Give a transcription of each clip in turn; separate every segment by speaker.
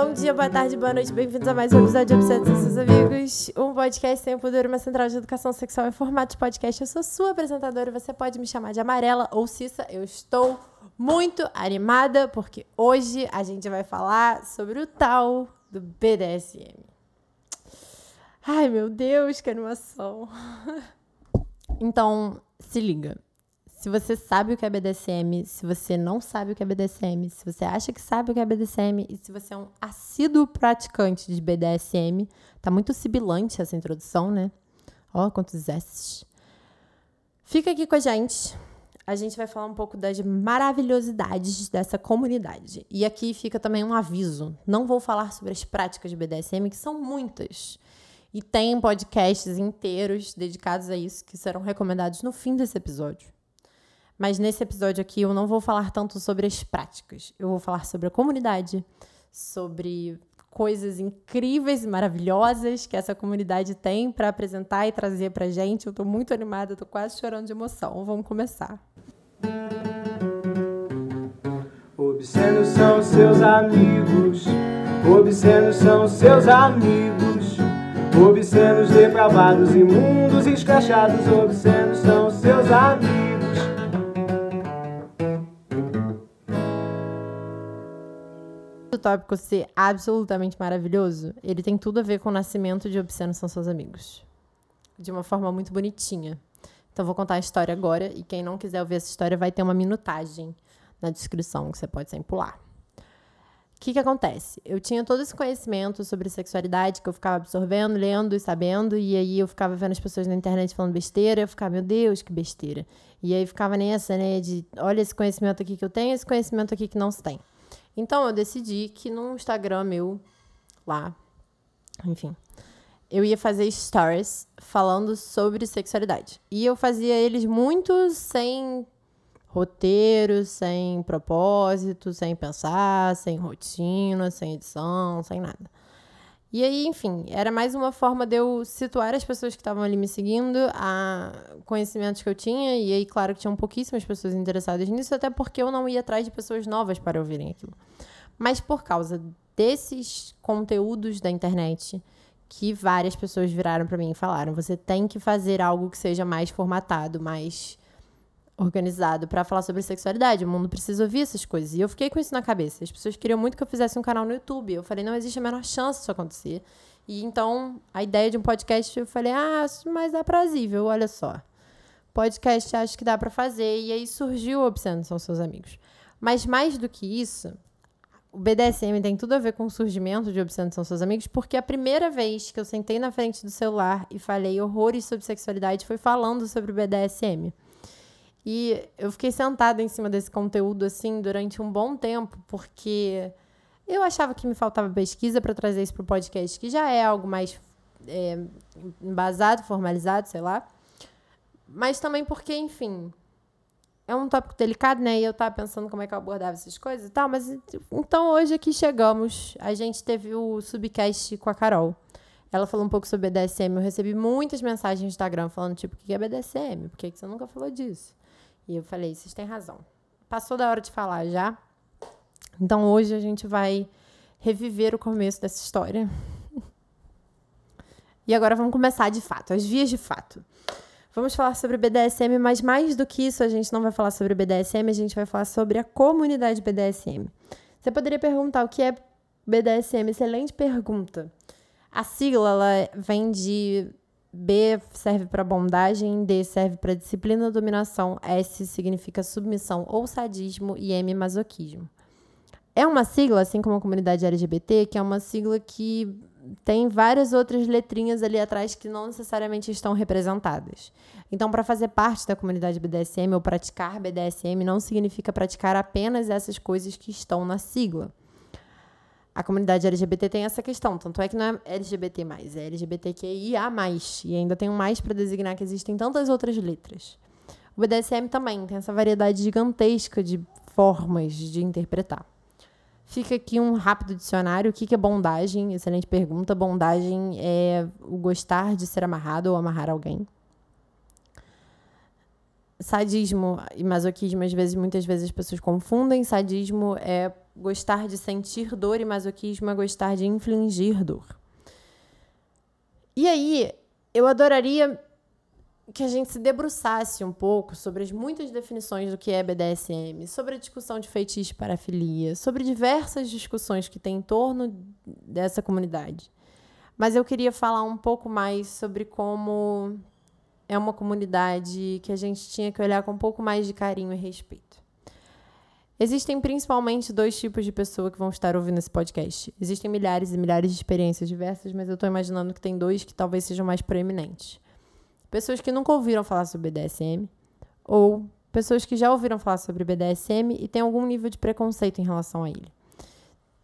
Speaker 1: Bom dia, boa tarde, boa noite, bem-vindos a mais um episódio de Obsessão com seus amigos, um podcast sem poder, uma central de educação sexual em formato de podcast. Eu sou sua apresentadora, você pode me chamar de Amarela ou Cissa. Eu estou muito animada porque hoje a gente vai falar sobre o tal do BDSM. Ai, meu Deus, que animação. Então, se liga. Se você sabe o que é BDSM, se você não sabe o que é BDSM, se você acha que sabe o que é BDSM e se você é um assíduo praticante de BDSM, tá muito sibilante essa introdução, né? Ó, quantos S's. Fica aqui com a gente. A gente vai falar um pouco das maravilhosidades dessa comunidade. E aqui fica também um aviso. Não vou falar sobre as práticas de BDSM, que são muitas. E tem podcasts inteiros dedicados a isso que serão recomendados no fim desse episódio. Mas nesse episódio aqui eu não vou falar tanto sobre as práticas. Eu vou falar sobre a comunidade, sobre coisas incríveis e maravilhosas que essa comunidade tem para apresentar e trazer pra gente. Eu tô muito animada, tô quase chorando de emoção. Vamos começar.
Speaker 2: Obscenos são seus amigos, obscenos são seus amigos, obscenos depravados, imundos, escrachados, obscenos são seus amigos.
Speaker 1: Tópico ser absolutamente maravilhoso, ele tem tudo a ver com o nascimento de Obscenos São Seus Amigos. De uma forma muito bonitinha. Então, vou contar a história agora. E quem não quiser ouvir essa história vai ter uma minutagem na descrição que você pode sem pular. O que, que acontece? Eu tinha todo esse conhecimento sobre sexualidade que eu ficava absorvendo, lendo e sabendo, e aí eu ficava vendo as pessoas na internet falando besteira, eu ficava, meu Deus, que besteira. E aí ficava nessa, né, de olha esse conhecimento aqui que eu tenho, esse conhecimento aqui que não se tem. Então eu decidi que no Instagram meu, lá, enfim, eu ia fazer stories falando sobre sexualidade. E eu fazia eles muito sem roteiro, sem propósito, sem pensar, sem rotina, sem edição, sem nada. E aí, enfim, era mais uma forma de eu situar as pessoas que estavam ali me seguindo a conhecimentos que eu tinha. E aí, claro que tinham pouquíssimas pessoas interessadas nisso, até porque eu não ia atrás de pessoas novas para ouvirem aquilo. Mas por causa desses conteúdos da internet, que várias pessoas viraram para mim e falaram: você tem que fazer algo que seja mais formatado, mais organizado para falar sobre sexualidade. O mundo precisa ouvir essas coisas. E eu fiquei com isso na cabeça. As pessoas queriam muito que eu fizesse um canal no YouTube. Eu falei, não existe a menor chance disso acontecer. E então, a ideia de um podcast, eu falei, ah, mas é aprazível, olha só. Podcast acho que dá para fazer. E aí surgiu o Obsceno São Seus Amigos. Mas mais do que isso, o BDSM tem tudo a ver com o surgimento de Obsceno São Seus Amigos, porque a primeira vez que eu sentei na frente do celular e falei horrores sobre sexualidade foi falando sobre o BDSM. E eu fiquei sentada em cima desse conteúdo assim durante um bom tempo, porque eu achava que me faltava pesquisa para trazer isso para o podcast, que já é algo mais é, embasado, formalizado, sei lá. Mas também porque, enfim, é um tópico delicado, né? E eu tava pensando como é que eu abordava essas coisas e tal. Mas então hoje aqui chegamos. A gente teve o subcast com a Carol. Ela falou um pouco sobre BDSM. Eu recebi muitas mensagens no Instagram falando, tipo, o que é BDSM? Por que você nunca falou disso? E eu falei, vocês têm razão. Passou da hora de falar já. Então hoje a gente vai reviver o começo dessa história. e agora vamos começar de fato, as vias de fato. Vamos falar sobre BDSM, mas mais do que isso, a gente não vai falar sobre BDSM, a gente vai falar sobre a comunidade BDSM. Você poderia perguntar o que é BDSM? Excelente pergunta. A sigla ela vem de B serve para bondagem, D serve para disciplina, dominação, S significa submissão ou sadismo e M masoquismo. É uma sigla, assim como a comunidade LGBT, que é uma sigla que tem várias outras letrinhas ali atrás que não necessariamente estão representadas. Então, para fazer parte da comunidade BDSM ou praticar BDSM não significa praticar apenas essas coisas que estão na sigla a comunidade LGBT tem essa questão. Tanto é que não é LGBT, é LGBTQIA. E ainda tem um mais para designar que existem tantas outras letras. O BDSM também tem essa variedade gigantesca de formas de interpretar. Fica aqui um rápido dicionário. O que é bondagem? Excelente pergunta. Bondagem é o gostar de ser amarrado ou amarrar alguém. Sadismo e masoquismo, às vezes, muitas vezes as pessoas confundem. Sadismo é gostar de sentir dor e masoquismo é gostar de infligir dor. E aí, eu adoraria que a gente se debruçasse um pouco sobre as muitas definições do que é BDSM, sobre a discussão de feitiço para parafilia, sobre diversas discussões que tem em torno dessa comunidade. Mas eu queria falar um pouco mais sobre como é uma comunidade que a gente tinha que olhar com um pouco mais de carinho e respeito. Existem principalmente dois tipos de pessoa que vão estar ouvindo esse podcast. Existem milhares e milhares de experiências diversas, mas eu estou imaginando que tem dois que talvez sejam mais proeminentes. Pessoas que nunca ouviram falar sobre BDSM, ou pessoas que já ouviram falar sobre BDSM e têm algum nível de preconceito em relação a ele.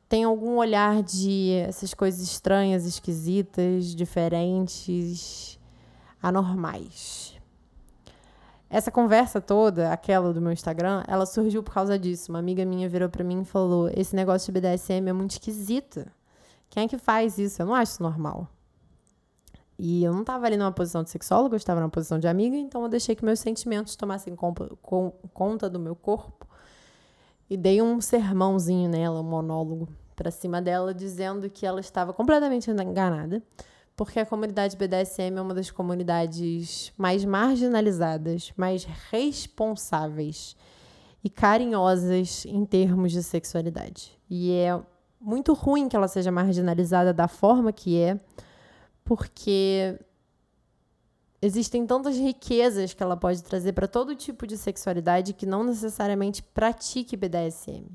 Speaker 1: Tem algum olhar de essas coisas estranhas, esquisitas, diferentes, anormais. Essa conversa toda, aquela do meu Instagram, ela surgiu por causa disso. Uma amiga minha virou para mim e falou: "Esse negócio de BDSM é muito esquisito. Quem é que faz isso? Eu não acho normal." E eu não estava ali numa posição de sexóloga, eu estava numa posição de amiga, então eu deixei que meus sentimentos tomassem conta do meu corpo e dei um sermãozinho nela, um monólogo para cima dela, dizendo que ela estava completamente enganada, porque a comunidade BDSM é uma das comunidades mais marginalizadas, mais responsáveis e carinhosas em termos de sexualidade. E é muito ruim que ela seja marginalizada da forma que é, porque existem tantas riquezas que ela pode trazer para todo tipo de sexualidade que não necessariamente pratique BDSM.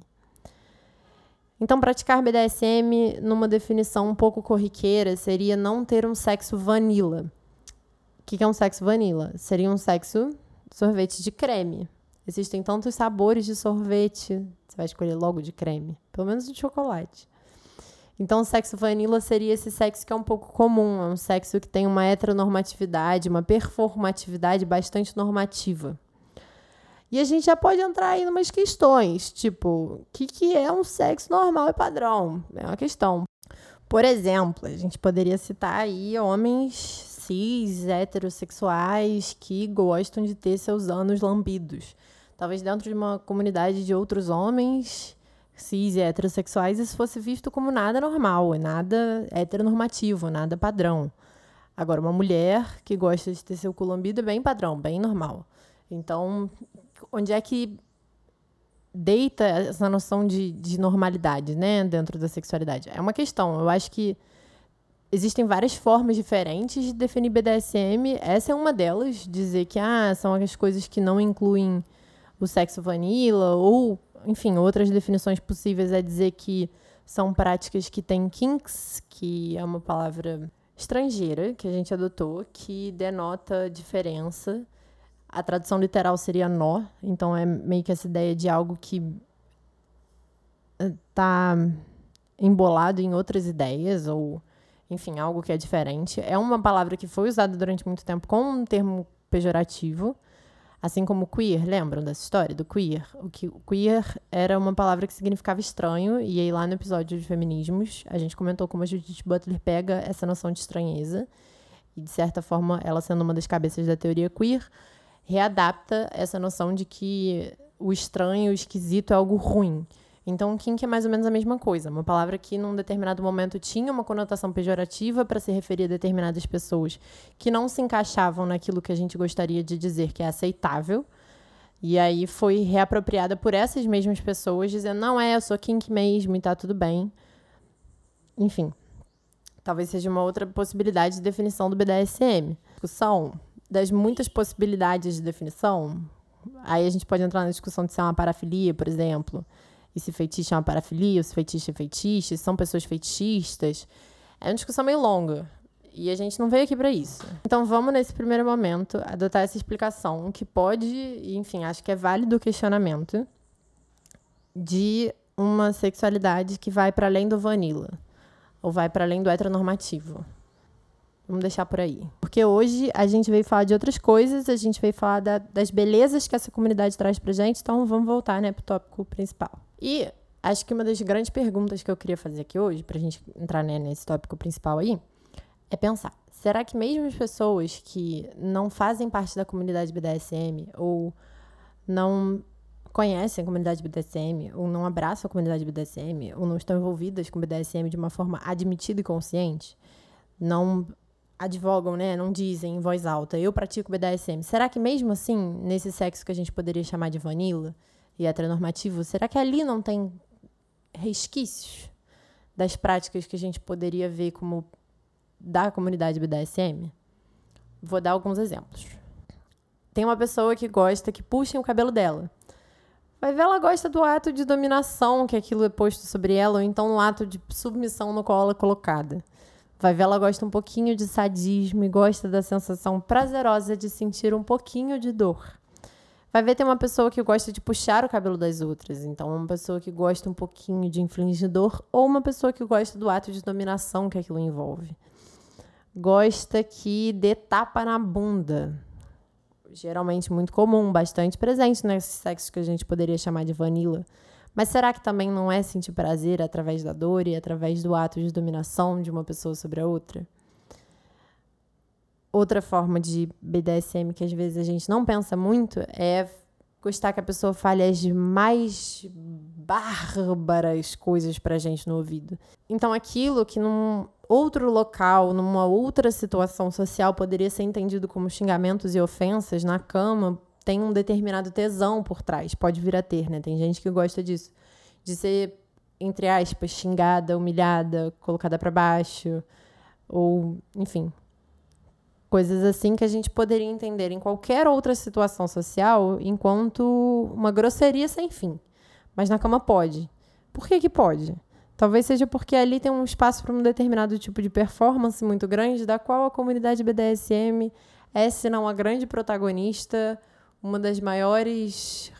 Speaker 1: Então, praticar BDSM, numa definição um pouco corriqueira, seria não ter um sexo vanilla. O que é um sexo vanilla? Seria um sexo sorvete de creme. Existem tantos sabores de sorvete, você vai escolher logo de creme, pelo menos de chocolate. Então, o sexo vanilla seria esse sexo que é um pouco comum, é um sexo que tem uma heteronormatividade, uma performatividade bastante normativa. E a gente já pode entrar aí umas questões, tipo, o que, que é um sexo normal e padrão? É uma questão. Por exemplo, a gente poderia citar aí homens cis, heterossexuais, que gostam de ter seus anos lambidos. Talvez dentro de uma comunidade de outros homens cis e heterossexuais isso fosse visto como nada normal, nada heteronormativo, nada padrão. Agora, uma mulher que gosta de ter seu cu lambido é bem padrão, bem normal. Então, onde é que deita essa noção de, de normalidade, né, dentro da sexualidade? É uma questão. Eu acho que existem várias formas diferentes de definir BDSM. Essa é uma delas, dizer que ah, são as coisas que não incluem o sexo vanilla ou, enfim, outras definições possíveis é dizer que são práticas que têm kinks, que é uma palavra estrangeira que a gente adotou, que denota diferença a tradução literal seria nó, então é meio que essa ideia de algo que eh, embolado em outras ideias ou enfim, algo que é diferente. É uma palavra que foi usada durante muito tempo como um termo pejorativo, assim como queer, lembram dessa história do queer? O que queer era uma palavra que significava estranho, e aí lá no episódio de feminismos, a gente comentou como a Judith Butler pega essa noção de estranheza e de certa forma, ela sendo uma das cabeças da teoria queer, readapta essa noção de que o estranho, o esquisito é algo ruim. Então, kink é mais ou menos a mesma coisa. Uma palavra que, num determinado momento, tinha uma conotação pejorativa para se referir a determinadas pessoas que não se encaixavam naquilo que a gente gostaria de dizer que é aceitável. E aí foi reapropriada por essas mesmas pessoas, dizendo: não é, eu sou kink mesmo e tá tudo bem. Enfim, talvez seja uma outra possibilidade de definição do BDSM. Discussão das muitas possibilidades de definição, aí a gente pode entrar na discussão de se é uma parafilia, por exemplo, e se feitiço é uma parafilia, ou se feitiço é feitiço, são pessoas fetichistas. É uma discussão meio longa. E a gente não veio aqui para isso. Então vamos, nesse primeiro momento, adotar essa explicação, que pode, enfim, acho que é válido o questionamento de uma sexualidade que vai para além do vanilla, ou vai para além do heteronormativo. Vamos deixar por aí. Porque hoje a gente veio falar de outras coisas, a gente veio falar da, das belezas que essa comunidade traz pra gente, então vamos voltar, né, pro tópico principal. E acho que uma das grandes perguntas que eu queria fazer aqui hoje, pra gente entrar né, nesse tópico principal aí, é pensar: será que mesmo as pessoas que não fazem parte da comunidade BDSM ou não conhecem a comunidade BDSM ou não abraçam a comunidade BDSM ou não estão envolvidas com BDSM de uma forma admitida e consciente, não advogam, né, não dizem em voz alta, eu pratico BDSM. Será que mesmo assim, nesse sexo que a gente poderia chamar de vanilla e heteronormativo, será que ali não tem resquícios das práticas que a gente poderia ver como da comunidade BDSM? Vou dar alguns exemplos. Tem uma pessoa que gosta que puxem o cabelo dela. Vai ver, ela gosta do ato de dominação que aquilo é posto sobre ela, ou então no ato de submissão no ela é colocada. Vai ver, ela gosta um pouquinho de sadismo e gosta da sensação prazerosa de sentir um pouquinho de dor. Vai ver, tem uma pessoa que gosta de puxar o cabelo das outras. Então, uma pessoa que gosta um pouquinho de infligir dor, ou uma pessoa que gosta do ato de dominação que aquilo envolve. Gosta que dê tapa na bunda geralmente muito comum, bastante presente nesses sexos que a gente poderia chamar de vanilla. Mas será que também não é sentir prazer através da dor e através do ato de dominação de uma pessoa sobre a outra? Outra forma de BDSM que às vezes a gente não pensa muito é gostar que a pessoa fale as mais bárbaras coisas pra gente no ouvido. Então aquilo que num outro local, numa outra situação social, poderia ser entendido como xingamentos e ofensas, na cama tem um determinado tesão por trás. Pode vir a ter, né? Tem gente que gosta disso. De ser, entre aspas, xingada, humilhada, colocada para baixo. Ou, enfim. Coisas assim que a gente poderia entender em qualquer outra situação social enquanto uma grosseria sem fim. Mas na cama pode. Por que, que pode? Talvez seja porque ali tem um espaço para um determinado tipo de performance muito grande, da qual a comunidade BDSM é, se não a grande protagonista, uma das maiores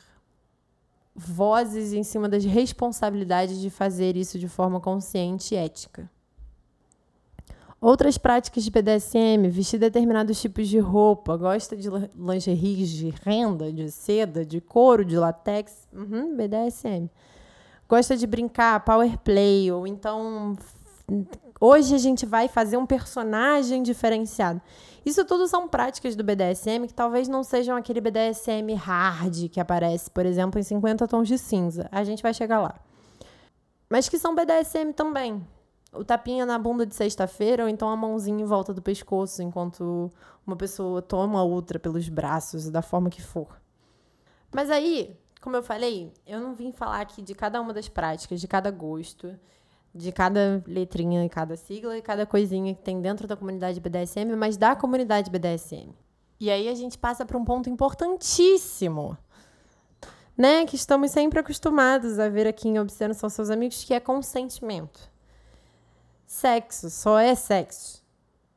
Speaker 1: vozes em cima das responsabilidades de fazer isso de forma consciente e ética. Outras práticas de BDSM, vestir determinados tipos de roupa, gosta de lingerie de renda, de seda, de couro, de latex, uhum, BDSM gosta de brincar, power play, ou então hoje a gente vai fazer um personagem diferenciado. Isso tudo são práticas do BDSM que talvez não sejam aquele BDSM hard que aparece, por exemplo, em 50 tons de cinza. A gente vai chegar lá. Mas que são BDSM também. O tapinha na bunda de sexta-feira, ou então a mãozinha em volta do pescoço, enquanto uma pessoa toma a outra pelos braços, da forma que for. Mas aí, como eu falei, eu não vim falar aqui de cada uma das práticas, de cada gosto, de cada letrinha e cada sigla e cada coisinha que tem dentro da comunidade BDSM, mas da comunidade BDSM. E aí a gente passa para um ponto importantíssimo, né? Que estamos sempre acostumados a ver aqui em Obsceno São Seus Amigos, que é consentimento. Sexo só é sexo.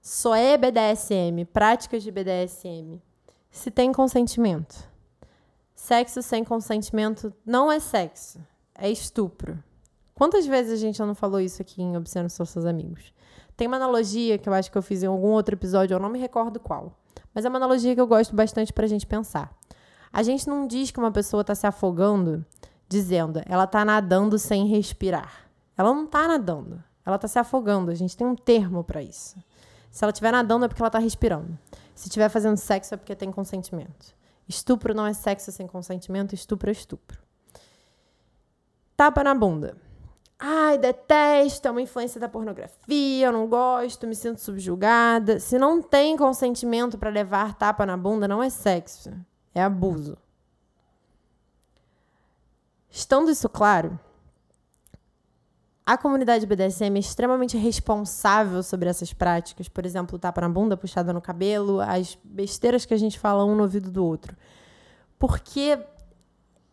Speaker 1: Só é BDSM, práticas de BDSM, se tem consentimento. Sexo sem consentimento não é sexo, é estupro. Quantas vezes a gente já não falou isso aqui em São Seus Amigos? Tem uma analogia que eu acho que eu fiz em algum outro episódio, eu não me recordo qual. Mas é uma analogia que eu gosto bastante pra gente pensar. A gente não diz que uma pessoa tá se afogando dizendo ela tá nadando sem respirar. Ela não tá nadando, ela tá se afogando. A gente tem um termo para isso. Se ela estiver nadando é porque ela tá respirando. Se estiver fazendo sexo é porque tem consentimento. Estupro não é sexo sem consentimento, estupro é estupro. Tapa na bunda. Ai, detesto, é uma influência da pornografia, eu não gosto, me sinto subjugada. Se não tem consentimento para levar tapa na bunda, não é sexo, é abuso. Estando isso claro, a comunidade BDSM é extremamente responsável sobre essas práticas, por exemplo, tapa na bunda, puxada no cabelo, as besteiras que a gente fala um no ouvido do outro. Porque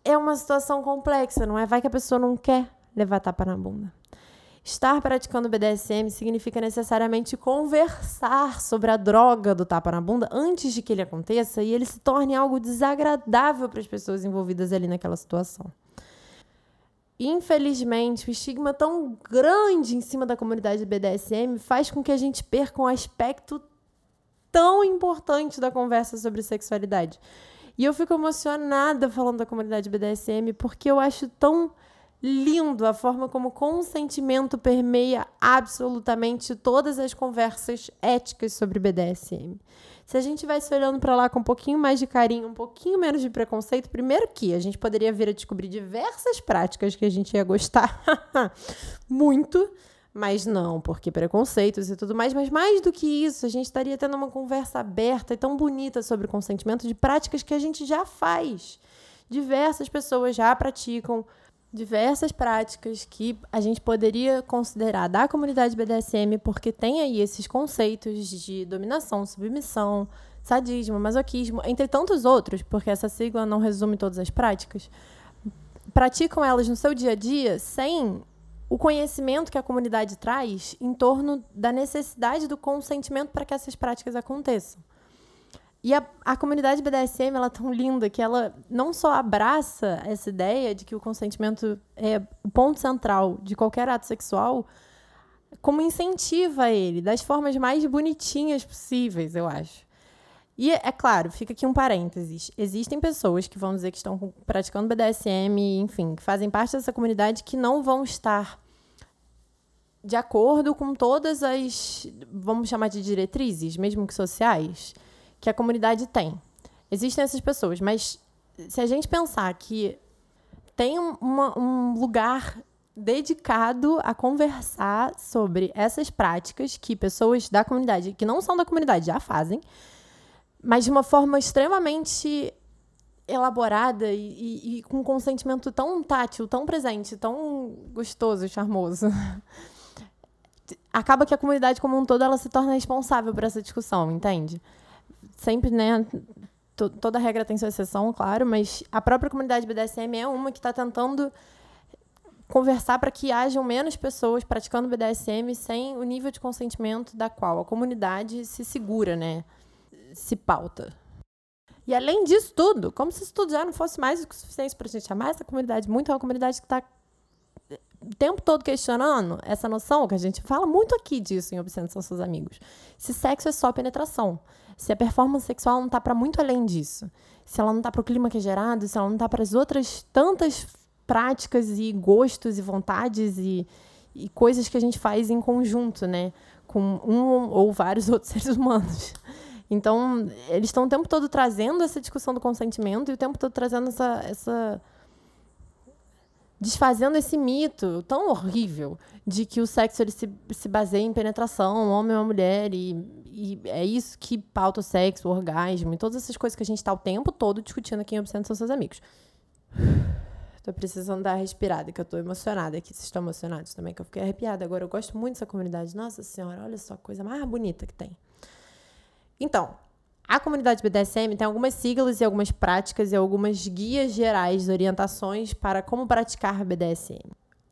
Speaker 1: é uma situação complexa, não é? Vai que a pessoa não quer levar tapa na bunda. Estar praticando BDSM significa necessariamente conversar sobre a droga do tapa na bunda antes de que ele aconteça e ele se torne algo desagradável para as pessoas envolvidas ali naquela situação infelizmente, o estigma tão grande em cima da comunidade BDSM faz com que a gente perca um aspecto tão importante da conversa sobre sexualidade. E eu fico emocionada falando da comunidade BDSM porque eu acho tão lindo a forma como consentimento permeia absolutamente todas as conversas éticas sobre BDSM. Se a gente vai se olhando para lá com um pouquinho mais de carinho, um pouquinho menos de preconceito, primeiro que a gente poderia vir a descobrir diversas práticas que a gente ia gostar muito, mas não, porque preconceitos e tudo mais. Mas mais do que isso, a gente estaria tendo uma conversa aberta e tão bonita sobre consentimento de práticas que a gente já faz. Diversas pessoas já praticam diversas práticas que a gente poderia considerar da comunidade BDSM, porque tem aí esses conceitos de dominação, submissão, sadismo, masoquismo, entre tantos outros, porque essa sigla não resume todas as práticas. Praticam elas no seu dia a dia sem o conhecimento que a comunidade traz em torno da necessidade do consentimento para que essas práticas aconteçam. E a, a comunidade BDSM ela é tão linda que ela não só abraça essa ideia de que o consentimento é o ponto central de qualquer ato sexual, como incentiva ele das formas mais bonitinhas possíveis, eu acho. E é claro, fica aqui um parênteses. Existem pessoas que vão dizer que estão praticando BDSM, enfim, que fazem parte dessa comunidade que não vão estar de acordo com todas as, vamos chamar de diretrizes, mesmo que sociais, que a comunidade tem. Existem essas pessoas, mas se a gente pensar que tem uma, um lugar dedicado a conversar sobre essas práticas que pessoas da comunidade, que não são da comunidade, já fazem, mas de uma forma extremamente elaborada e, e, e com um consentimento tão tátil, tão presente, tão gostoso charmoso. Acaba que a comunidade como um todo ela se torna responsável por essa discussão, entende? Sempre, né? Toda regra tem sua exceção, claro, mas a própria comunidade BDSM é uma que está tentando conversar para que hajam menos pessoas praticando BDSM sem o nível de consentimento da qual a comunidade se segura, né? Se pauta. E além disso tudo, como se isso tudo já não fosse mais o suficiente para a gente chamar essa comunidade muito, é uma comunidade que está o tempo todo questionando essa noção que a gente fala muito aqui disso em Obsceno São Seus Amigos. Se sexo é só penetração se a performance sexual não está para muito além disso, se ela não está para o clima que é gerado, se ela não está para as outras tantas práticas e gostos e vontades e, e coisas que a gente faz em conjunto, né, com um ou vários outros seres humanos. Então, eles estão o tempo todo trazendo essa discussão do consentimento e o tempo todo trazendo essa, essa desfazendo esse mito tão horrível de que o sexo ele se, se baseia em penetração, homem ou mulher, e, e é isso que pauta o sexo, o orgasmo, e todas essas coisas que a gente está o tempo todo discutindo aqui em Obsceno São Seus Amigos. Tô precisando dar respirada, que eu tô emocionada aqui. Vocês estão emocionados também, que eu fiquei arrepiada. Agora, eu gosto muito dessa comunidade. Nossa Senhora, olha só a coisa mais bonita que tem. Então, a comunidade BDSM tem algumas siglas e algumas práticas e algumas guias gerais, orientações para como praticar BDSM.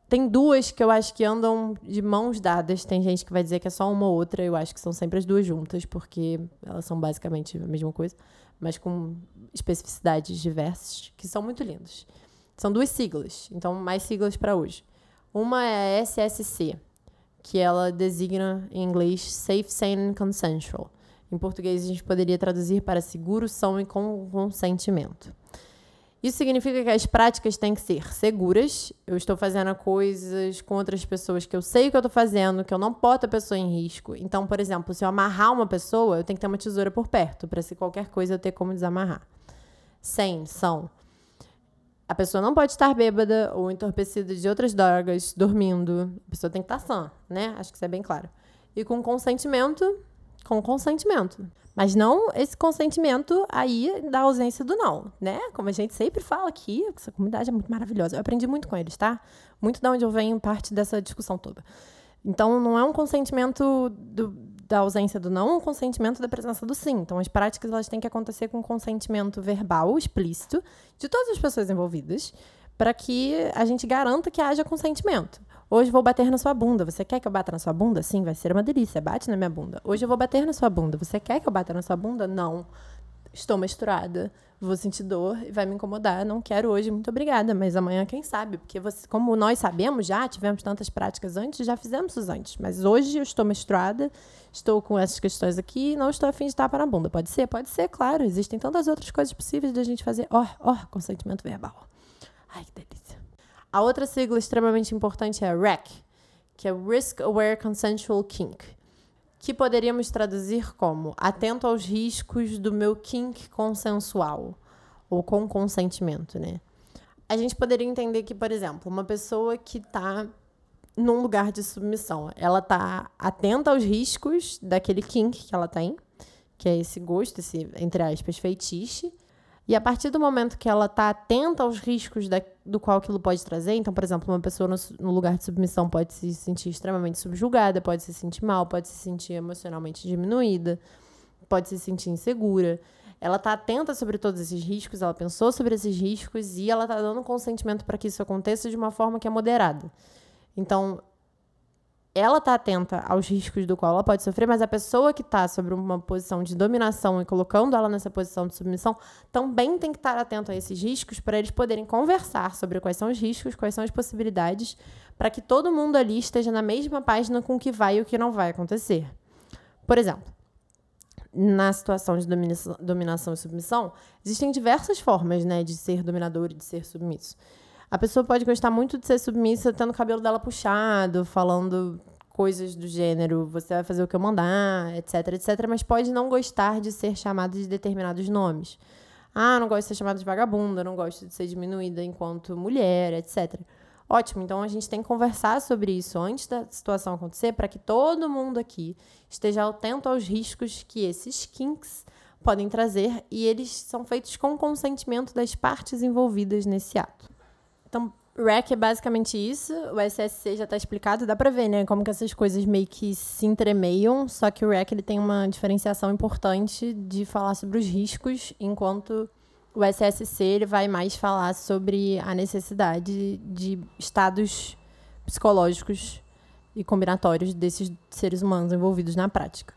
Speaker 1: Tem duas que eu acho que andam de mãos dadas. Tem gente que vai dizer que é só uma ou outra. Eu acho que são sempre as duas juntas, porque elas são basicamente a mesma coisa, mas com especificidades diversas, que são muito lindas. São duas siglas, então mais siglas para hoje. Uma é a SSC, que ela designa em inglês Safe, Sane and Consensual. Em português, a gente poderia traduzir para seguro, são e com consentimento. Isso significa que as práticas têm que ser seguras. Eu estou fazendo coisas com outras pessoas que eu sei o que eu estou fazendo, que eu não boto a pessoa em risco. Então, por exemplo, se eu amarrar uma pessoa, eu tenho que ter uma tesoura por perto, para se qualquer coisa eu ter como desamarrar. Sem são. A pessoa não pode estar bêbada ou entorpecida de outras drogas, dormindo. A pessoa tem que estar sã, né? Acho que isso é bem claro. E com consentimento, com consentimento. Mas não esse consentimento aí da ausência do não, né? Como a gente sempre fala aqui, essa comunidade é muito maravilhosa. Eu aprendi muito com eles, tá? Muito de onde eu venho parte dessa discussão toda. Então, não é um consentimento do, da ausência do não, é um consentimento da presença do sim. Então, as práticas elas têm que acontecer com consentimento verbal, explícito, de todas as pessoas envolvidas, para que a gente garanta que haja consentimento. Hoje vou bater na sua bunda. Você quer que eu bata na sua bunda? Sim, vai ser uma delícia. Bate na minha bunda. Hoje eu vou bater na sua bunda. Você quer que eu bata na sua bunda? Não. Estou menstruada. Vou sentir dor e vai me incomodar. Não quero hoje, muito obrigada. Mas amanhã, quem sabe? Porque você, como nós sabemos já, tivemos tantas práticas antes, já fizemos isso antes. Mas hoje eu estou menstruada, estou com essas questões aqui não estou afim de tapa na bunda. Pode ser? Pode ser, claro. Existem tantas outras coisas possíveis de a gente fazer. Ó, oh, ó, oh, consentimento verbal. Ai, que delícia. A outra sigla extremamente importante é RAC, que é Risk Aware Consensual Kink, que poderíamos traduzir como atento aos riscos do meu kink consensual, ou com consentimento, né? A gente poderia entender que, por exemplo, uma pessoa que está num lugar de submissão, ela está atenta aos riscos daquele kink que ela tem, que é esse gosto, esse, entre aspas, feitiço, e a partir do momento que ela está atenta aos riscos da, do qual aquilo pode trazer, então, por exemplo, uma pessoa no, no, lugar de submissão pode se sentir extremamente subjugada, pode se sentir mal, pode se sentir emocionalmente diminuída, pode se sentir insegura. Ela está atenta sobre todos esses riscos, ela pensou sobre esses riscos e ela está dando consentimento para que isso aconteça de uma forma que é moderada. Então, ela está atenta aos riscos do qual ela pode sofrer, mas a pessoa que está sobre uma posição de dominação e colocando ela nessa posição de submissão também tem que estar atento a esses riscos para eles poderem conversar sobre quais são os riscos, quais são as possibilidades, para que todo mundo ali esteja na mesma página com o que vai e o que não vai acontecer. Por exemplo, na situação de dominação, dominação e submissão, existem diversas formas né, de ser dominador e de ser submisso. A pessoa pode gostar muito de ser submissa tendo o cabelo dela puxado, falando coisas do gênero, você vai fazer o que eu mandar, etc, etc, mas pode não gostar de ser chamada de determinados nomes. Ah, não gosto de ser chamada de vagabunda, não gosto de ser diminuída enquanto mulher, etc. Ótimo, então a gente tem que conversar sobre isso antes da situação acontecer para que todo mundo aqui esteja atento aos riscos que esses kinks podem trazer e eles são feitos com consentimento das partes envolvidas nesse ato. Então, REC é basicamente isso. O SSC já está explicado, dá para ver, né? Como que essas coisas meio que se entremeiam. Só que o REC ele tem uma diferenciação importante de falar sobre os riscos, enquanto o SSC ele vai mais falar sobre a necessidade de estados psicológicos e combinatórios desses seres humanos envolvidos na prática.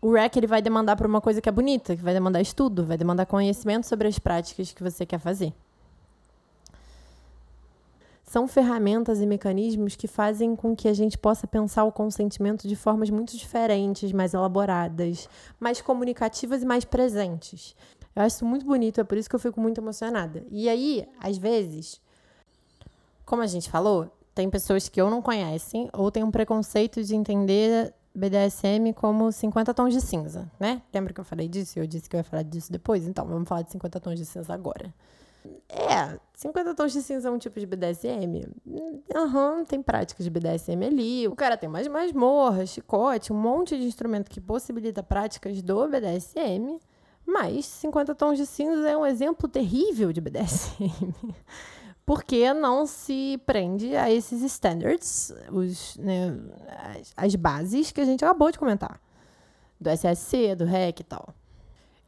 Speaker 1: O REC ele vai demandar para uma coisa que é bonita, que vai demandar estudo, vai demandar conhecimento sobre as práticas que você quer fazer são ferramentas e mecanismos que fazem com que a gente possa pensar o consentimento de formas muito diferentes, mais elaboradas, mais comunicativas e mais presentes. Eu acho isso muito bonito, é por isso que eu fico muito emocionada. E aí, às vezes, como a gente falou, tem pessoas que ou não conhecem ou têm um preconceito de entender BDSM como 50 tons de cinza, né? Lembra que eu falei disso? Eu disse que eu ia falar disso depois? Então, vamos falar de 50 tons de cinza agora. É, 50 tons de cinza é um tipo de BDSM. Aham, uhum, tem práticas de BDSM ali. O cara tem mais masmorra, chicote, um monte de instrumento que possibilita práticas do BDSM. Mas 50 tons de cinza é um exemplo terrível de BDSM. Porque não se prende a esses standards, os, né, as, as bases que a gente acabou de comentar. Do SSC, do REC e tal.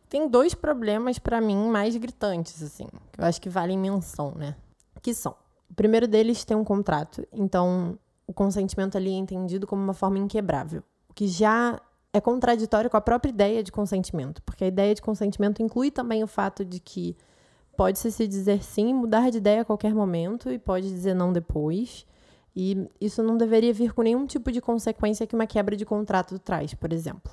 Speaker 1: Tem dois problemas para mim mais gritantes, assim, que eu acho que valem menção, né? Que são: o primeiro deles tem um contrato, então o consentimento ali é entendido como uma forma inquebrável, o que já é contraditório com a própria ideia de consentimento, porque a ideia de consentimento inclui também o fato de que pode-se se dizer sim, mudar de ideia a qualquer momento e pode dizer não depois. E isso não deveria vir com nenhum tipo de consequência que uma quebra de contrato traz, por exemplo.